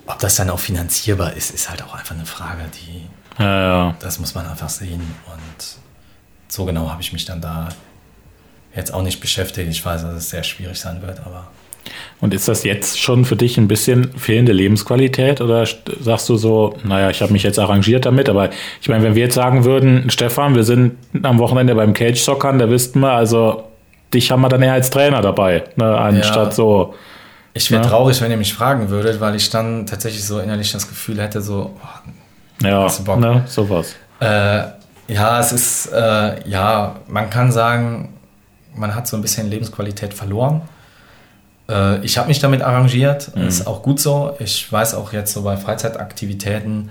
Speaker 2: ob das dann auch finanzierbar ist, ist halt auch einfach eine Frage, die ja, ja. das muss man einfach sehen. Und so genau habe ich mich dann da jetzt auch nicht beschäftigt. Ich weiß, dass es sehr schwierig sein wird, aber
Speaker 1: und ist das jetzt schon für dich ein bisschen fehlende Lebensqualität oder sagst du so, naja, ich habe mich jetzt arrangiert damit, aber ich meine, wenn wir jetzt sagen würden, Stefan, wir sind am Wochenende beim Cage-Sockern, da wüssten wir, also dich haben wir dann eher als Trainer dabei, ne, anstatt ja. so.
Speaker 2: Ich wäre ne? traurig, wenn ihr mich fragen würdet, weil ich dann tatsächlich so innerlich das Gefühl hätte, so,
Speaker 1: oh, ja, Bock. Ne, sowas.
Speaker 2: Äh, ja, es ist, äh, ja, man kann sagen, man hat so ein bisschen Lebensqualität verloren. Äh, ich habe mich damit arrangiert, mhm. ist auch gut so. Ich weiß auch jetzt so bei Freizeitaktivitäten,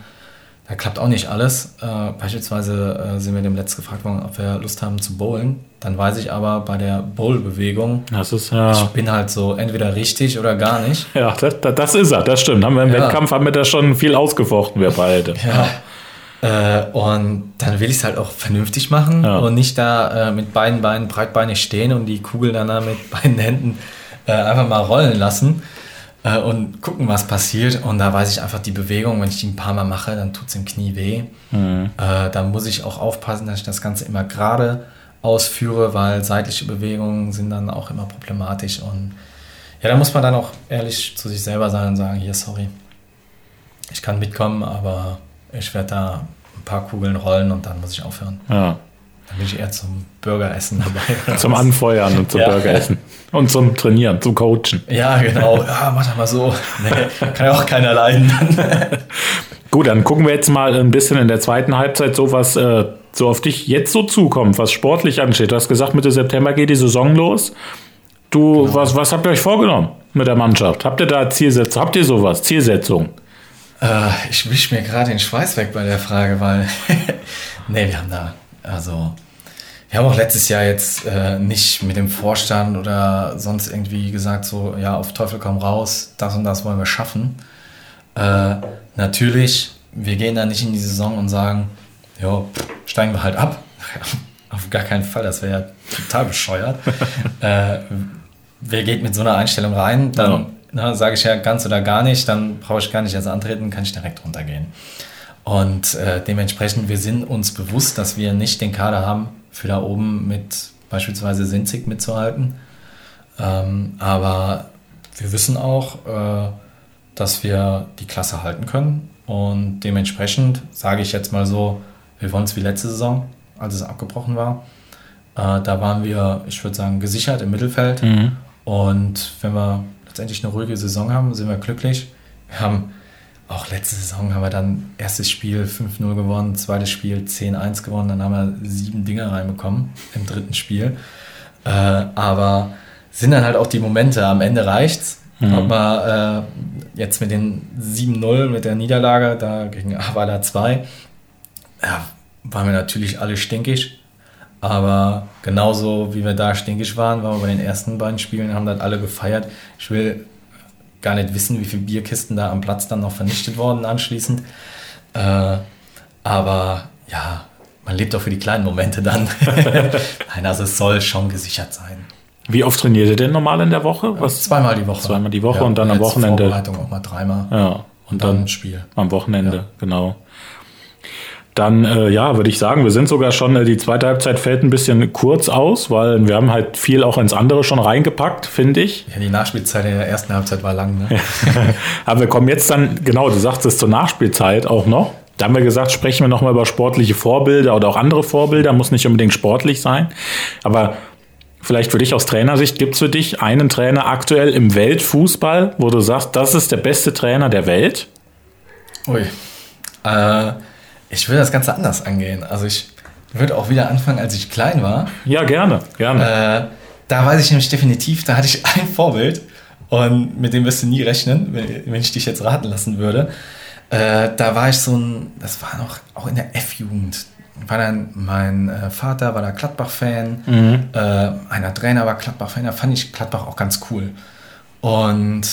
Speaker 2: da klappt auch nicht alles. Äh, beispielsweise äh, sind wir dem letzt gefragt worden, ob wir Lust haben zu bowlen. Dann weiß ich aber bei der Bowl-Bewegung, ja. ich bin halt so entweder richtig oder gar nicht.
Speaker 1: Ja, das, das ist er, das stimmt. Haben wir im ja. Wettkampf haben wir da schon viel ausgefochten, wir beide.
Speaker 2: Ja. Äh, und dann will ich es halt auch vernünftig machen ja. und nicht da äh, mit beiden Beinen breitbeinig stehen und die Kugel dann da mit beiden Händen äh, einfach mal rollen lassen äh, und gucken, was passiert. Und da weiß ich einfach die Bewegung, wenn ich die ein paar Mal mache, dann tut es im Knie weh. Mhm. Äh, da muss ich auch aufpassen, dass ich das Ganze immer gerade ausführe, weil seitliche Bewegungen sind dann auch immer problematisch. Und ja, da muss man dann auch ehrlich zu sich selber sein und sagen, hier, sorry, ich kann mitkommen, aber ich werde da ein paar Kugeln rollen und dann muss ich aufhören. Ja. Dann bin ich eher zum Burgeressen dabei.
Speaker 1: zum Anfeuern und zum ja. Burgeressen. Und zum Trainieren, zum Coachen.
Speaker 2: Ja, genau. Ja, mach doch mal so. Nee, kann ja auch keiner leiden.
Speaker 1: Gut, dann gucken wir jetzt mal ein bisschen in der zweiten Halbzeit so, was äh, so auf dich jetzt so zukommt, was sportlich ansteht. Du hast gesagt, Mitte September geht die Saison los. Du, genau. was, was habt ihr euch vorgenommen mit der Mannschaft? Habt ihr da Zielsetzung? Habt ihr sowas? Zielsetzung?
Speaker 2: Äh, ich wisch mir gerade den Schweiß weg bei der Frage, weil nee, wir haben da also wir haben auch letztes Jahr jetzt äh, nicht mit dem Vorstand oder sonst irgendwie gesagt, so, ja, auf Teufel komm raus, das und das wollen wir schaffen. Äh, natürlich, wir gehen da nicht in die Saison und sagen, ja, steigen wir halt ab. auf gar keinen Fall, das wäre ja total bescheuert. äh, wer geht mit so einer Einstellung rein, dann ja. sage ich ja ganz oder gar nicht, dann brauche ich gar nicht erst antreten, kann ich direkt runtergehen. Und äh, dementsprechend, wir sind uns bewusst, dass wir nicht den Kader haben, für da oben mit beispielsweise Sinzig mitzuhalten. Ähm, aber wir wissen auch, äh, dass wir die Klasse halten können. Und dementsprechend sage ich jetzt mal so, wir wollen es wie letzte Saison, als es abgebrochen war. Äh, da waren wir, ich würde sagen, gesichert im Mittelfeld. Mhm. Und wenn wir letztendlich eine ruhige Saison haben, sind wir glücklich. Wir haben auch letzte Saison haben wir dann erstes Spiel 5-0 gewonnen, zweites Spiel 10-1 gewonnen, dann haben wir sieben Dinge reinbekommen im dritten Spiel. Äh, aber sind dann halt auch die Momente, am Ende reicht's. Mhm. Man äh, jetzt mit den 7-0, mit der Niederlage da gegen Avala 2, ja, waren wir natürlich alle stinkig. Aber genauso wie wir da stinkig waren, waren wir bei den ersten beiden Spielen, haben das alle gefeiert. Ich will gar nicht wissen, wie viele Bierkisten da am Platz dann noch vernichtet wurden anschließend. Äh, aber ja, man lebt auch für die kleinen Momente dann. Nein, also es soll schon gesichert sein.
Speaker 1: Wie oft trainiert ihr denn normal in der Woche?
Speaker 2: Was? Zweimal die Woche.
Speaker 1: Zweimal die Woche ja, und dann am Wochenende.
Speaker 2: Vorbereitung auch mal dreimal.
Speaker 1: Ja, und, und dann, dann Spiel. Am Wochenende, ja. genau. Dann, äh, ja, würde ich sagen, wir sind sogar schon, äh, die zweite Halbzeit fällt ein bisschen kurz aus, weil wir haben halt viel auch ins andere schon reingepackt, finde ich.
Speaker 2: Ja, die Nachspielzeit in der ersten Halbzeit war lang, ne?
Speaker 1: Aber wir kommen jetzt dann, genau, du sagst es zur Nachspielzeit auch noch. Da haben wir gesagt, sprechen wir nochmal über sportliche Vorbilder oder auch andere Vorbilder, muss nicht unbedingt sportlich sein. Aber vielleicht für dich aus Trainersicht, gibt es für dich einen Trainer aktuell im Weltfußball, wo du sagst, das ist der beste Trainer der Welt?
Speaker 2: Ui. Äh, ich will das Ganze anders angehen. Also ich würde auch wieder anfangen, als ich klein war.
Speaker 1: Ja, gerne, gerne.
Speaker 2: Äh, da weiß ich nämlich definitiv, da hatte ich ein Vorbild Und mit dem wirst du nie rechnen, wenn, ich dich jetzt raten lassen würde. Äh, da war ich so ein, das war noch auch in der F-Jugend. War dann mein äh, Vater war da Gladbach-Fan, mhm. äh, einer Trainer war Gladbach-Fan, da fand ich Gladbach auch ganz cool. Und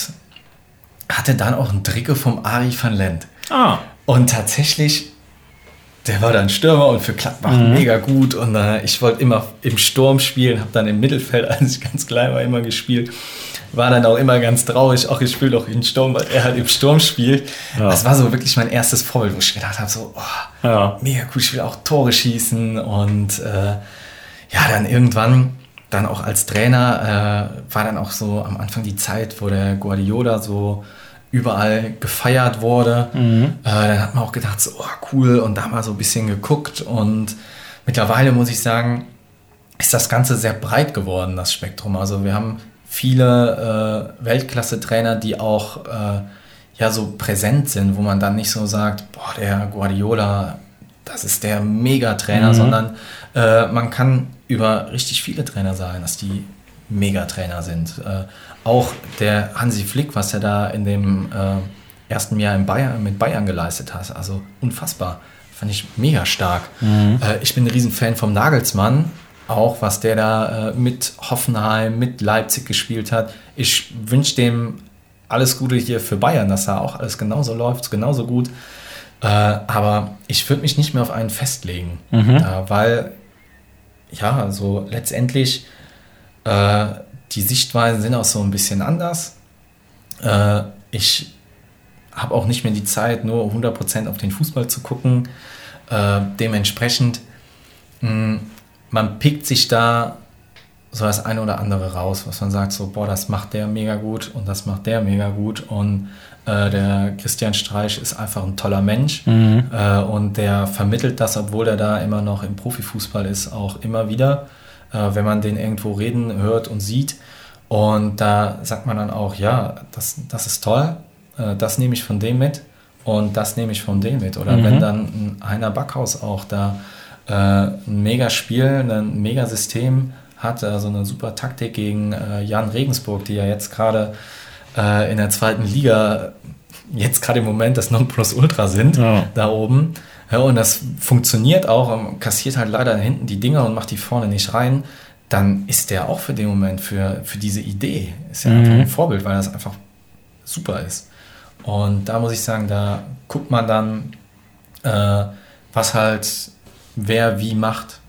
Speaker 2: hatte dann auch einen Trikot vom Ari van Lent. Ah. Und tatsächlich der war dann Stürmer und für Gladbach mhm. mega gut. Und äh, ich wollte immer im Sturm spielen, habe dann im Mittelfeld, als ich ganz klein war, immer gespielt. War dann auch immer ganz traurig, auch ich spiele doch in Sturm, weil er halt im Sturm spielt. Ja. Das war so wirklich mein erstes Vorbild, wo ich gedacht habe, so, oh, ja. mega cool, ich will auch Tore schießen. Und äh, ja, dann irgendwann, dann auch als Trainer, äh, war dann auch so am Anfang die Zeit, wo der Guardiola so überall gefeiert wurde. Mhm. Äh, dann hat man auch gedacht, so, oh, cool, und da mal so ein bisschen geguckt. Und mittlerweile muss ich sagen, ist das Ganze sehr breit geworden, das Spektrum. Also wir haben viele äh, Weltklasse-Trainer, die auch äh, ja so präsent sind, wo man dann nicht so sagt, boah, der Guardiola, das ist der Megatrainer, mhm. sondern äh, man kann über richtig viele Trainer sagen, dass die Megatrainer sind. Auch der Hansi Flick, was er da in dem äh, ersten Jahr in Bayern, mit Bayern geleistet hat, also unfassbar. Fand ich mega stark. Mhm. Äh, ich bin ein Riesenfan vom Nagelsmann, auch was der da äh, mit Hoffenheim, mit Leipzig gespielt hat. Ich wünsche dem alles Gute hier für Bayern, dass da auch alles genauso läuft, genauso gut. Äh, aber ich würde mich nicht mehr auf einen festlegen, mhm. Weil ja, also letztendlich äh, die Sichtweisen sind auch so ein bisschen anders. Äh, ich habe auch nicht mehr die Zeit, nur 100% auf den Fußball zu gucken. Äh, dementsprechend, mh, man pickt sich da so das eine oder andere raus, was man sagt, so, boah, das macht der mega gut und das macht der mega gut und äh, der Christian Streich ist einfach ein toller Mensch mhm. äh, und der vermittelt das, obwohl er da immer noch im Profifußball ist, auch immer wieder äh, wenn man den irgendwo reden hört und sieht. Und da sagt man dann auch, ja, das, das ist toll, äh, das nehme ich von dem mit und das nehme ich von dem mit. Oder mhm. wenn dann ein Heiner Backhaus auch da äh, ein mega Spiel, ein mega System hat, also eine super Taktik gegen äh, Jan Regensburg, die ja jetzt gerade äh, in der zweiten Liga jetzt gerade im Moment das Nonplusultra sind, ja. da oben. Ja, und das funktioniert auch, kassiert halt leider hinten die Dinger und macht die vorne nicht rein, dann ist der auch für den Moment, für, für diese Idee, ist ja mhm. einfach ein Vorbild, weil das einfach super ist. Und da muss ich sagen, da guckt man dann, äh, was halt wer wie macht.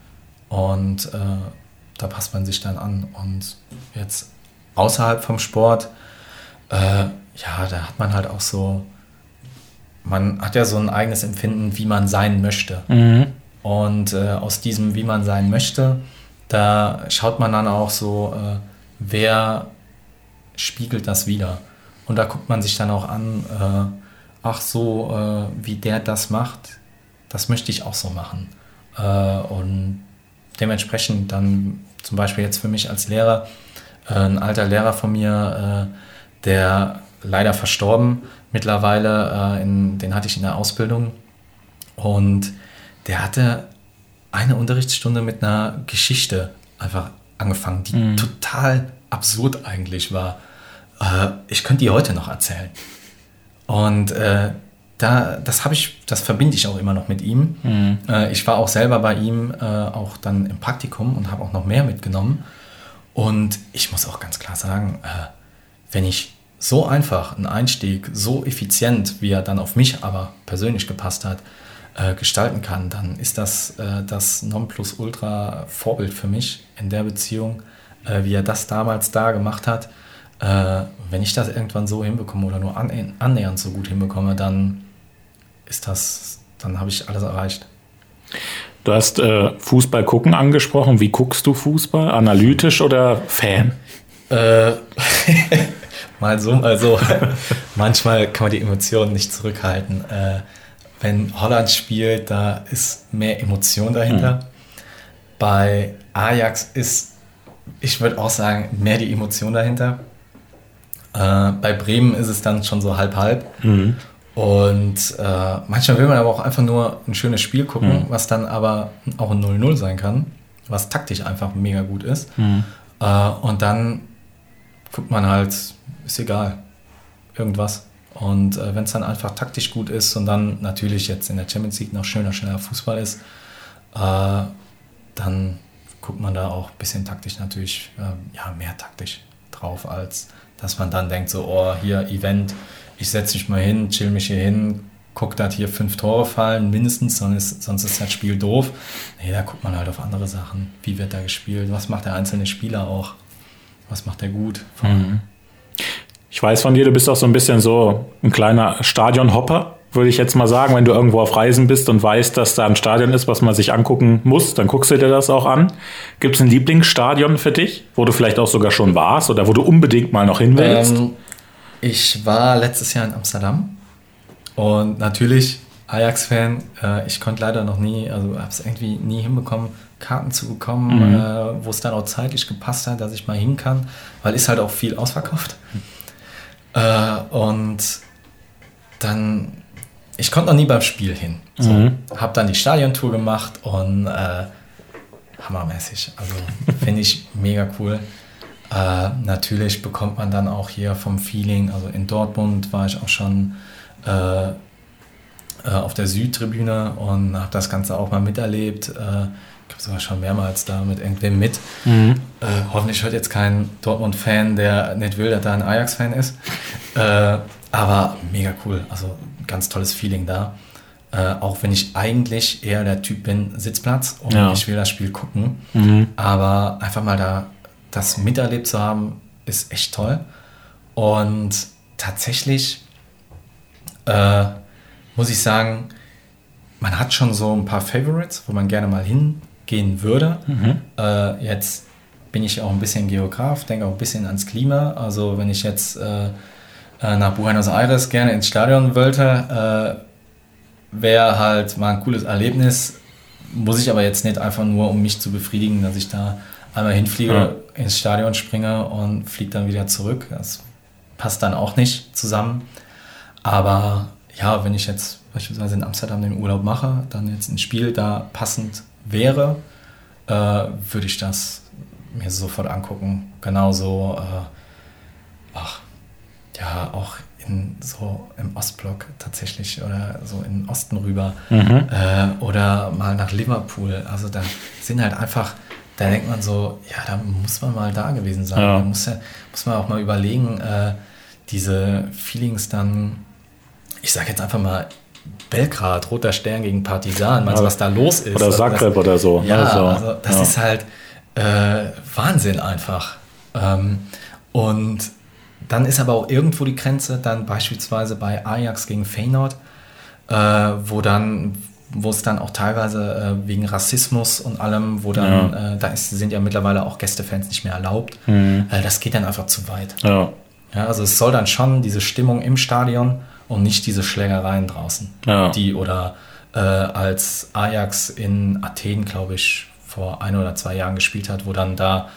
Speaker 2: Und äh, da passt man sich dann an. Und jetzt außerhalb vom Sport, äh, ja, da hat man halt auch so man hat ja so ein eigenes Empfinden, wie man sein möchte. Mhm. Und äh, aus diesem, wie man sein möchte, da schaut man dann auch so, äh, wer spiegelt das wieder. Und da guckt man sich dann auch an, äh, ach so, äh, wie der das macht, das möchte ich auch so machen. Äh, und dementsprechend dann zum Beispiel jetzt für mich als Lehrer, äh, ein alter Lehrer von mir, der leider verstorben, mittlerweile, äh, in, den hatte ich in der Ausbildung. Und der hatte eine Unterrichtsstunde mit einer Geschichte einfach angefangen, die mhm. total absurd eigentlich war. Äh, ich könnte die heute noch erzählen. Und äh, da, das habe ich, das verbinde ich auch immer noch mit ihm. Mhm. Äh, ich war auch selber bei ihm, äh, auch dann im Praktikum und habe auch noch mehr mitgenommen. Und ich muss auch ganz klar sagen, äh, wenn ich so einfach einen Einstieg, so effizient, wie er dann auf mich aber persönlich gepasst hat, äh, gestalten kann, dann ist das äh, das Nonplusultra-Vorbild für mich in der Beziehung, äh, wie er das damals da gemacht hat. Äh, wenn ich das irgendwann so hinbekomme oder nur annähernd so gut hinbekomme, dann ist das, dann habe ich alles erreicht.
Speaker 1: Du hast äh, Fußball gucken angesprochen. Wie guckst du Fußball? Analytisch oder Fan?
Speaker 2: Äh, mal so, mal so. Manchmal kann man die Emotionen nicht zurückhalten. Äh, wenn Holland spielt, da ist mehr Emotion dahinter. Mhm. Bei Ajax ist, ich würde auch sagen, mehr die Emotion dahinter. Äh, bei Bremen ist es dann schon so halb-halb. Mhm. Und äh, manchmal will man aber auch einfach nur ein schönes Spiel gucken, mhm. was dann aber auch ein 0-0 sein kann, was taktisch einfach mega gut ist. Mhm. Äh, und dann guckt man halt ist egal. Irgendwas. Und äh, wenn es dann einfach taktisch gut ist und dann natürlich jetzt in der Champions League noch schöner, schneller Fußball ist, äh, dann guckt man da auch ein bisschen taktisch natürlich, äh, ja, mehr taktisch drauf, als dass man dann denkt, so, oh, hier Event, ich setze mich mal hin, chill mich hier hin, guck, dass hier fünf Tore fallen, mindestens, sonst ist, sonst ist das Spiel doof. Nee, da guckt man halt auf andere Sachen. Wie wird da gespielt? Was macht der einzelne Spieler auch? Was macht er gut? Mhm.
Speaker 1: Ich weiß von dir, du bist auch so ein bisschen so ein kleiner Stadionhopper, würde ich jetzt mal sagen. Wenn du irgendwo auf Reisen bist und weißt, dass da ein Stadion ist, was man sich angucken muss, dann guckst du dir das auch an. Gibt es ein Lieblingsstadion für dich, wo du vielleicht auch sogar schon warst oder wo du unbedingt mal noch hin willst? Ähm,
Speaker 2: ich war letztes Jahr in Amsterdam und natürlich Ajax-Fan. Äh, ich konnte leider noch nie, also habe es irgendwie nie hinbekommen, Karten zu bekommen, mhm. äh, wo es dann auch zeitlich gepasst hat, dass ich mal hin kann, weil ist halt auch viel ausverkauft. Äh, und dann, ich konnte noch nie beim Spiel hin. So, mhm. Habe dann die Stadiontour gemacht und äh, hammermäßig. Also finde ich mega cool. Äh, natürlich bekommt man dann auch hier vom Feeling, also in Dortmund war ich auch schon äh, äh auf der Südtribüne und habe das Ganze auch mal miterlebt. Äh, sogar schon mehrmals da mit irgendwem mit. Mhm. Äh, hoffentlich hört jetzt kein Dortmund-Fan, der nicht will, dass da ein Ajax-Fan ist. Äh, aber mega cool. Also ganz tolles Feeling da. Äh, auch wenn ich eigentlich eher der Typ bin, Sitzplatz und ja. ich will das Spiel gucken. Mhm. Aber einfach mal da das miterlebt zu haben, ist echt toll. Und tatsächlich äh, muss ich sagen, man hat schon so ein paar Favorites, wo man gerne mal hin gehen würde. Mhm. Äh, jetzt bin ich auch ein bisschen Geograf, denke auch ein bisschen ans Klima. Also wenn ich jetzt äh, äh nach Buenos Aires gerne ins Stadion wollte, äh, wäre halt mal ein cooles Erlebnis. Muss ich aber jetzt nicht einfach nur, um mich zu befriedigen, dass ich da einmal hinfliege, ja. ins Stadion springe und fliege dann wieder zurück. Das passt dann auch nicht zusammen. Aber ja, wenn ich jetzt beispielsweise in Amsterdam den Urlaub mache, dann jetzt ein Spiel da passend wäre, äh, würde ich das mir sofort angucken. Genauso, äh, ach, ja, auch in, so im Ostblock tatsächlich oder so in den Osten rüber mhm. äh, oder mal nach Liverpool. Also da sind halt einfach, da denkt man so, ja, da muss man mal da gewesen sein. Ja. Da muss, ja, muss man auch mal überlegen, äh, diese Feelings dann, ich sage jetzt einfach mal, Belgrad, Roter Stern gegen Partisan, meinst du, was da los ist?
Speaker 1: Oder Zagreb oder so.
Speaker 2: Ja, also, also das ja. ist halt äh, Wahnsinn einfach. Ähm, und dann ist aber auch irgendwo die Grenze, dann beispielsweise bei Ajax gegen Feyenoord, äh, wo dann wo es dann auch teilweise äh, wegen Rassismus und allem, wo dann, ja. Äh, da ist, sind ja mittlerweile auch Gästefans nicht mehr erlaubt. Mhm. Äh, das geht dann einfach zu weit. Ja. ja. Also es soll dann schon diese Stimmung im Stadion und nicht diese Schlägereien draußen. Ja. Die oder äh, als Ajax in Athen, glaube ich, vor ein oder zwei Jahren gespielt hat, wo dann da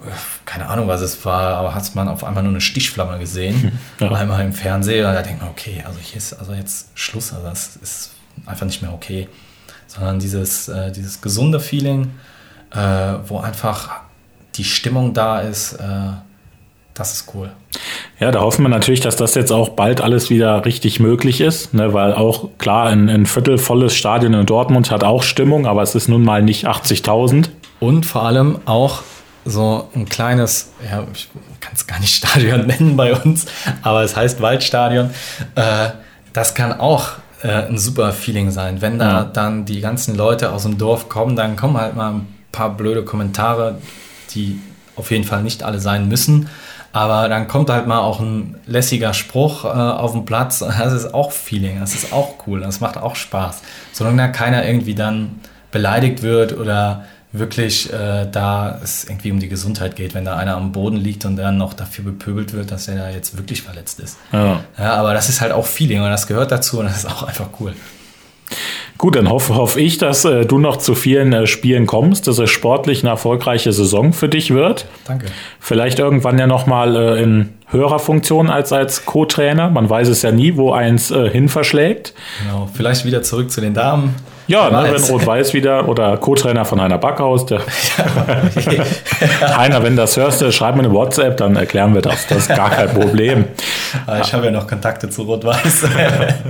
Speaker 2: äh, keine Ahnung, was es war, aber hat man auf einmal nur eine Stichflamme gesehen, ja. einmal im Fernsehen, und da denkt man, okay, also hier ist also jetzt Schluss, also das ist einfach nicht mehr okay, sondern dieses, äh, dieses gesunde Feeling, äh, wo einfach die Stimmung da ist, äh, das ist cool.
Speaker 1: Ja, da hoffen wir natürlich, dass das jetzt auch bald alles wieder richtig möglich ist, ne, weil auch klar, ein, ein viertelvolles Stadion in Dortmund hat auch Stimmung, aber es ist nun mal nicht 80.000.
Speaker 2: Und vor allem auch so ein kleines, ja, ich kann es gar nicht Stadion nennen bei uns, aber es heißt Waldstadion. Äh, das kann auch äh, ein super Feeling sein. Wenn da ja. dann die ganzen Leute aus dem Dorf kommen, dann kommen halt mal ein paar blöde Kommentare, die auf jeden Fall nicht alle sein müssen. Aber dann kommt halt mal auch ein lässiger Spruch äh, auf den Platz. Das ist auch Feeling, das ist auch cool, das macht auch Spaß. Solange da keiner irgendwie dann beleidigt wird oder wirklich äh, da es irgendwie um die Gesundheit geht, wenn da einer am Boden liegt und dann noch dafür bepöbelt wird, dass er da jetzt wirklich verletzt ist. Ja. ja aber das ist halt auch Feeling und das gehört dazu und das ist auch einfach cool.
Speaker 1: Gut, dann hoffe, hoffe ich, dass äh, du noch zu vielen äh, Spielen kommst, dass es sportlich eine erfolgreiche Saison für dich wird.
Speaker 2: Danke.
Speaker 1: Vielleicht irgendwann ja nochmal äh, in höherer Funktion als als Co-Trainer. Man weiß es ja nie, wo eins äh, hin verschlägt.
Speaker 2: Genau, vielleicht wieder zurück zu den Damen.
Speaker 1: Ja, ne, wenn Rot-Weiß wieder oder Co-Trainer von Heiner Backhaus, der Heiner, wenn das hörst, schreib mir eine WhatsApp, dann erklären wir das. Das ist gar kein Problem.
Speaker 2: Ich habe ja noch Kontakte zu Rot-Weiß.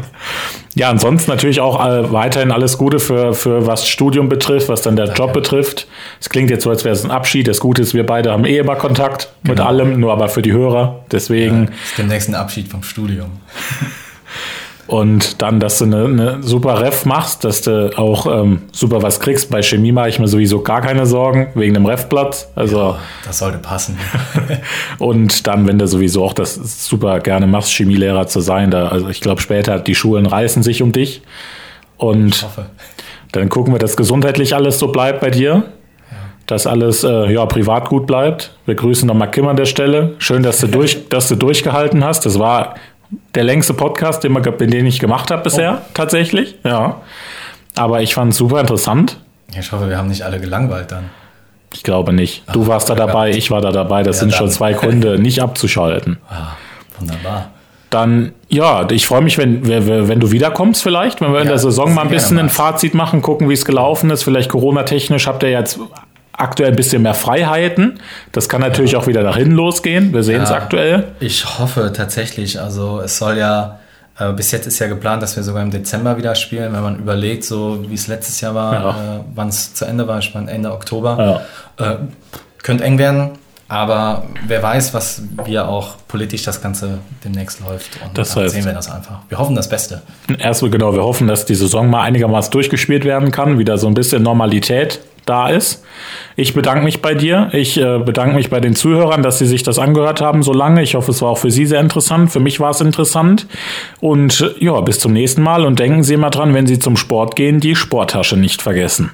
Speaker 1: ja, ansonsten natürlich auch äh, weiterhin alles Gute für, für was Studium betrifft, was dann der. Job betrifft. Es klingt jetzt so, als wäre es ein Abschied. Das Gute ist, wir beide haben eh immer Kontakt genau. mit allem, nur aber für die Hörer. Deswegen. Ja,
Speaker 2: ist demnächst ein Abschied vom Studium.
Speaker 1: Und dann, dass du eine, eine super Ref machst, dass du auch ähm, super was kriegst. Bei Chemie mache ich mir sowieso gar keine Sorgen, wegen dem Refplatz. Also, ja,
Speaker 2: das sollte passen.
Speaker 1: und dann, wenn du sowieso auch das super gerne machst, Chemielehrer zu sein, da, also ich glaube, später die Schulen reißen sich um dich. Und dann gucken wir, dass gesundheitlich alles so bleibt bei dir dass alles äh, ja, privat gut bleibt. Wir grüßen nochmal Kim an der Stelle. Schön, dass du, durch, dass du durchgehalten hast. Das war der längste Podcast, den, den ich gemacht habe bisher, oh. tatsächlich. Ja. Aber ich fand es super interessant.
Speaker 2: Ich hoffe, wir haben nicht alle gelangweilt dann.
Speaker 1: Ich glaube nicht. Du Ach, warst da dabei, ich war da dabei. Das ja, sind schon zwei Gründe, nicht abzuschalten. Ah, wunderbar. Dann, ja, ich freue mich, wenn, wenn du wiederkommst vielleicht, wenn wir ja, in der Saison mal ein bisschen ein Fazit machen, gucken, wie es gelaufen ist. Vielleicht Corona-technisch habt ihr jetzt aktuell ein bisschen mehr Freiheiten. Das kann natürlich ja. auch wieder dahin losgehen. Wir sehen ja, es aktuell.
Speaker 2: Ich hoffe tatsächlich. Also es soll ja, äh, bis jetzt ist ja geplant, dass wir sogar im Dezember wieder spielen, wenn man überlegt, so wie es letztes Jahr war, ja. äh, wann es zu Ende war, ich meine Ende Oktober. Äh, könnte eng werden. Aber wer weiß, was wir auch politisch das Ganze demnächst läuft. Und
Speaker 1: das heißt,
Speaker 2: sehen wir das einfach. Wir hoffen das Beste.
Speaker 1: Erstmal genau, wir hoffen, dass die Saison mal einigermaßen durchgespielt werden kann, wieder so ein bisschen Normalität da ist. Ich bedanke mich bei dir. Ich äh, bedanke mich bei den Zuhörern, dass sie sich das angehört haben so lange. Ich hoffe, es war auch für Sie sehr interessant. Für mich war es interessant. Und ja, bis zum nächsten Mal. Und denken Sie immer dran, wenn Sie zum Sport gehen, die Sporttasche nicht vergessen.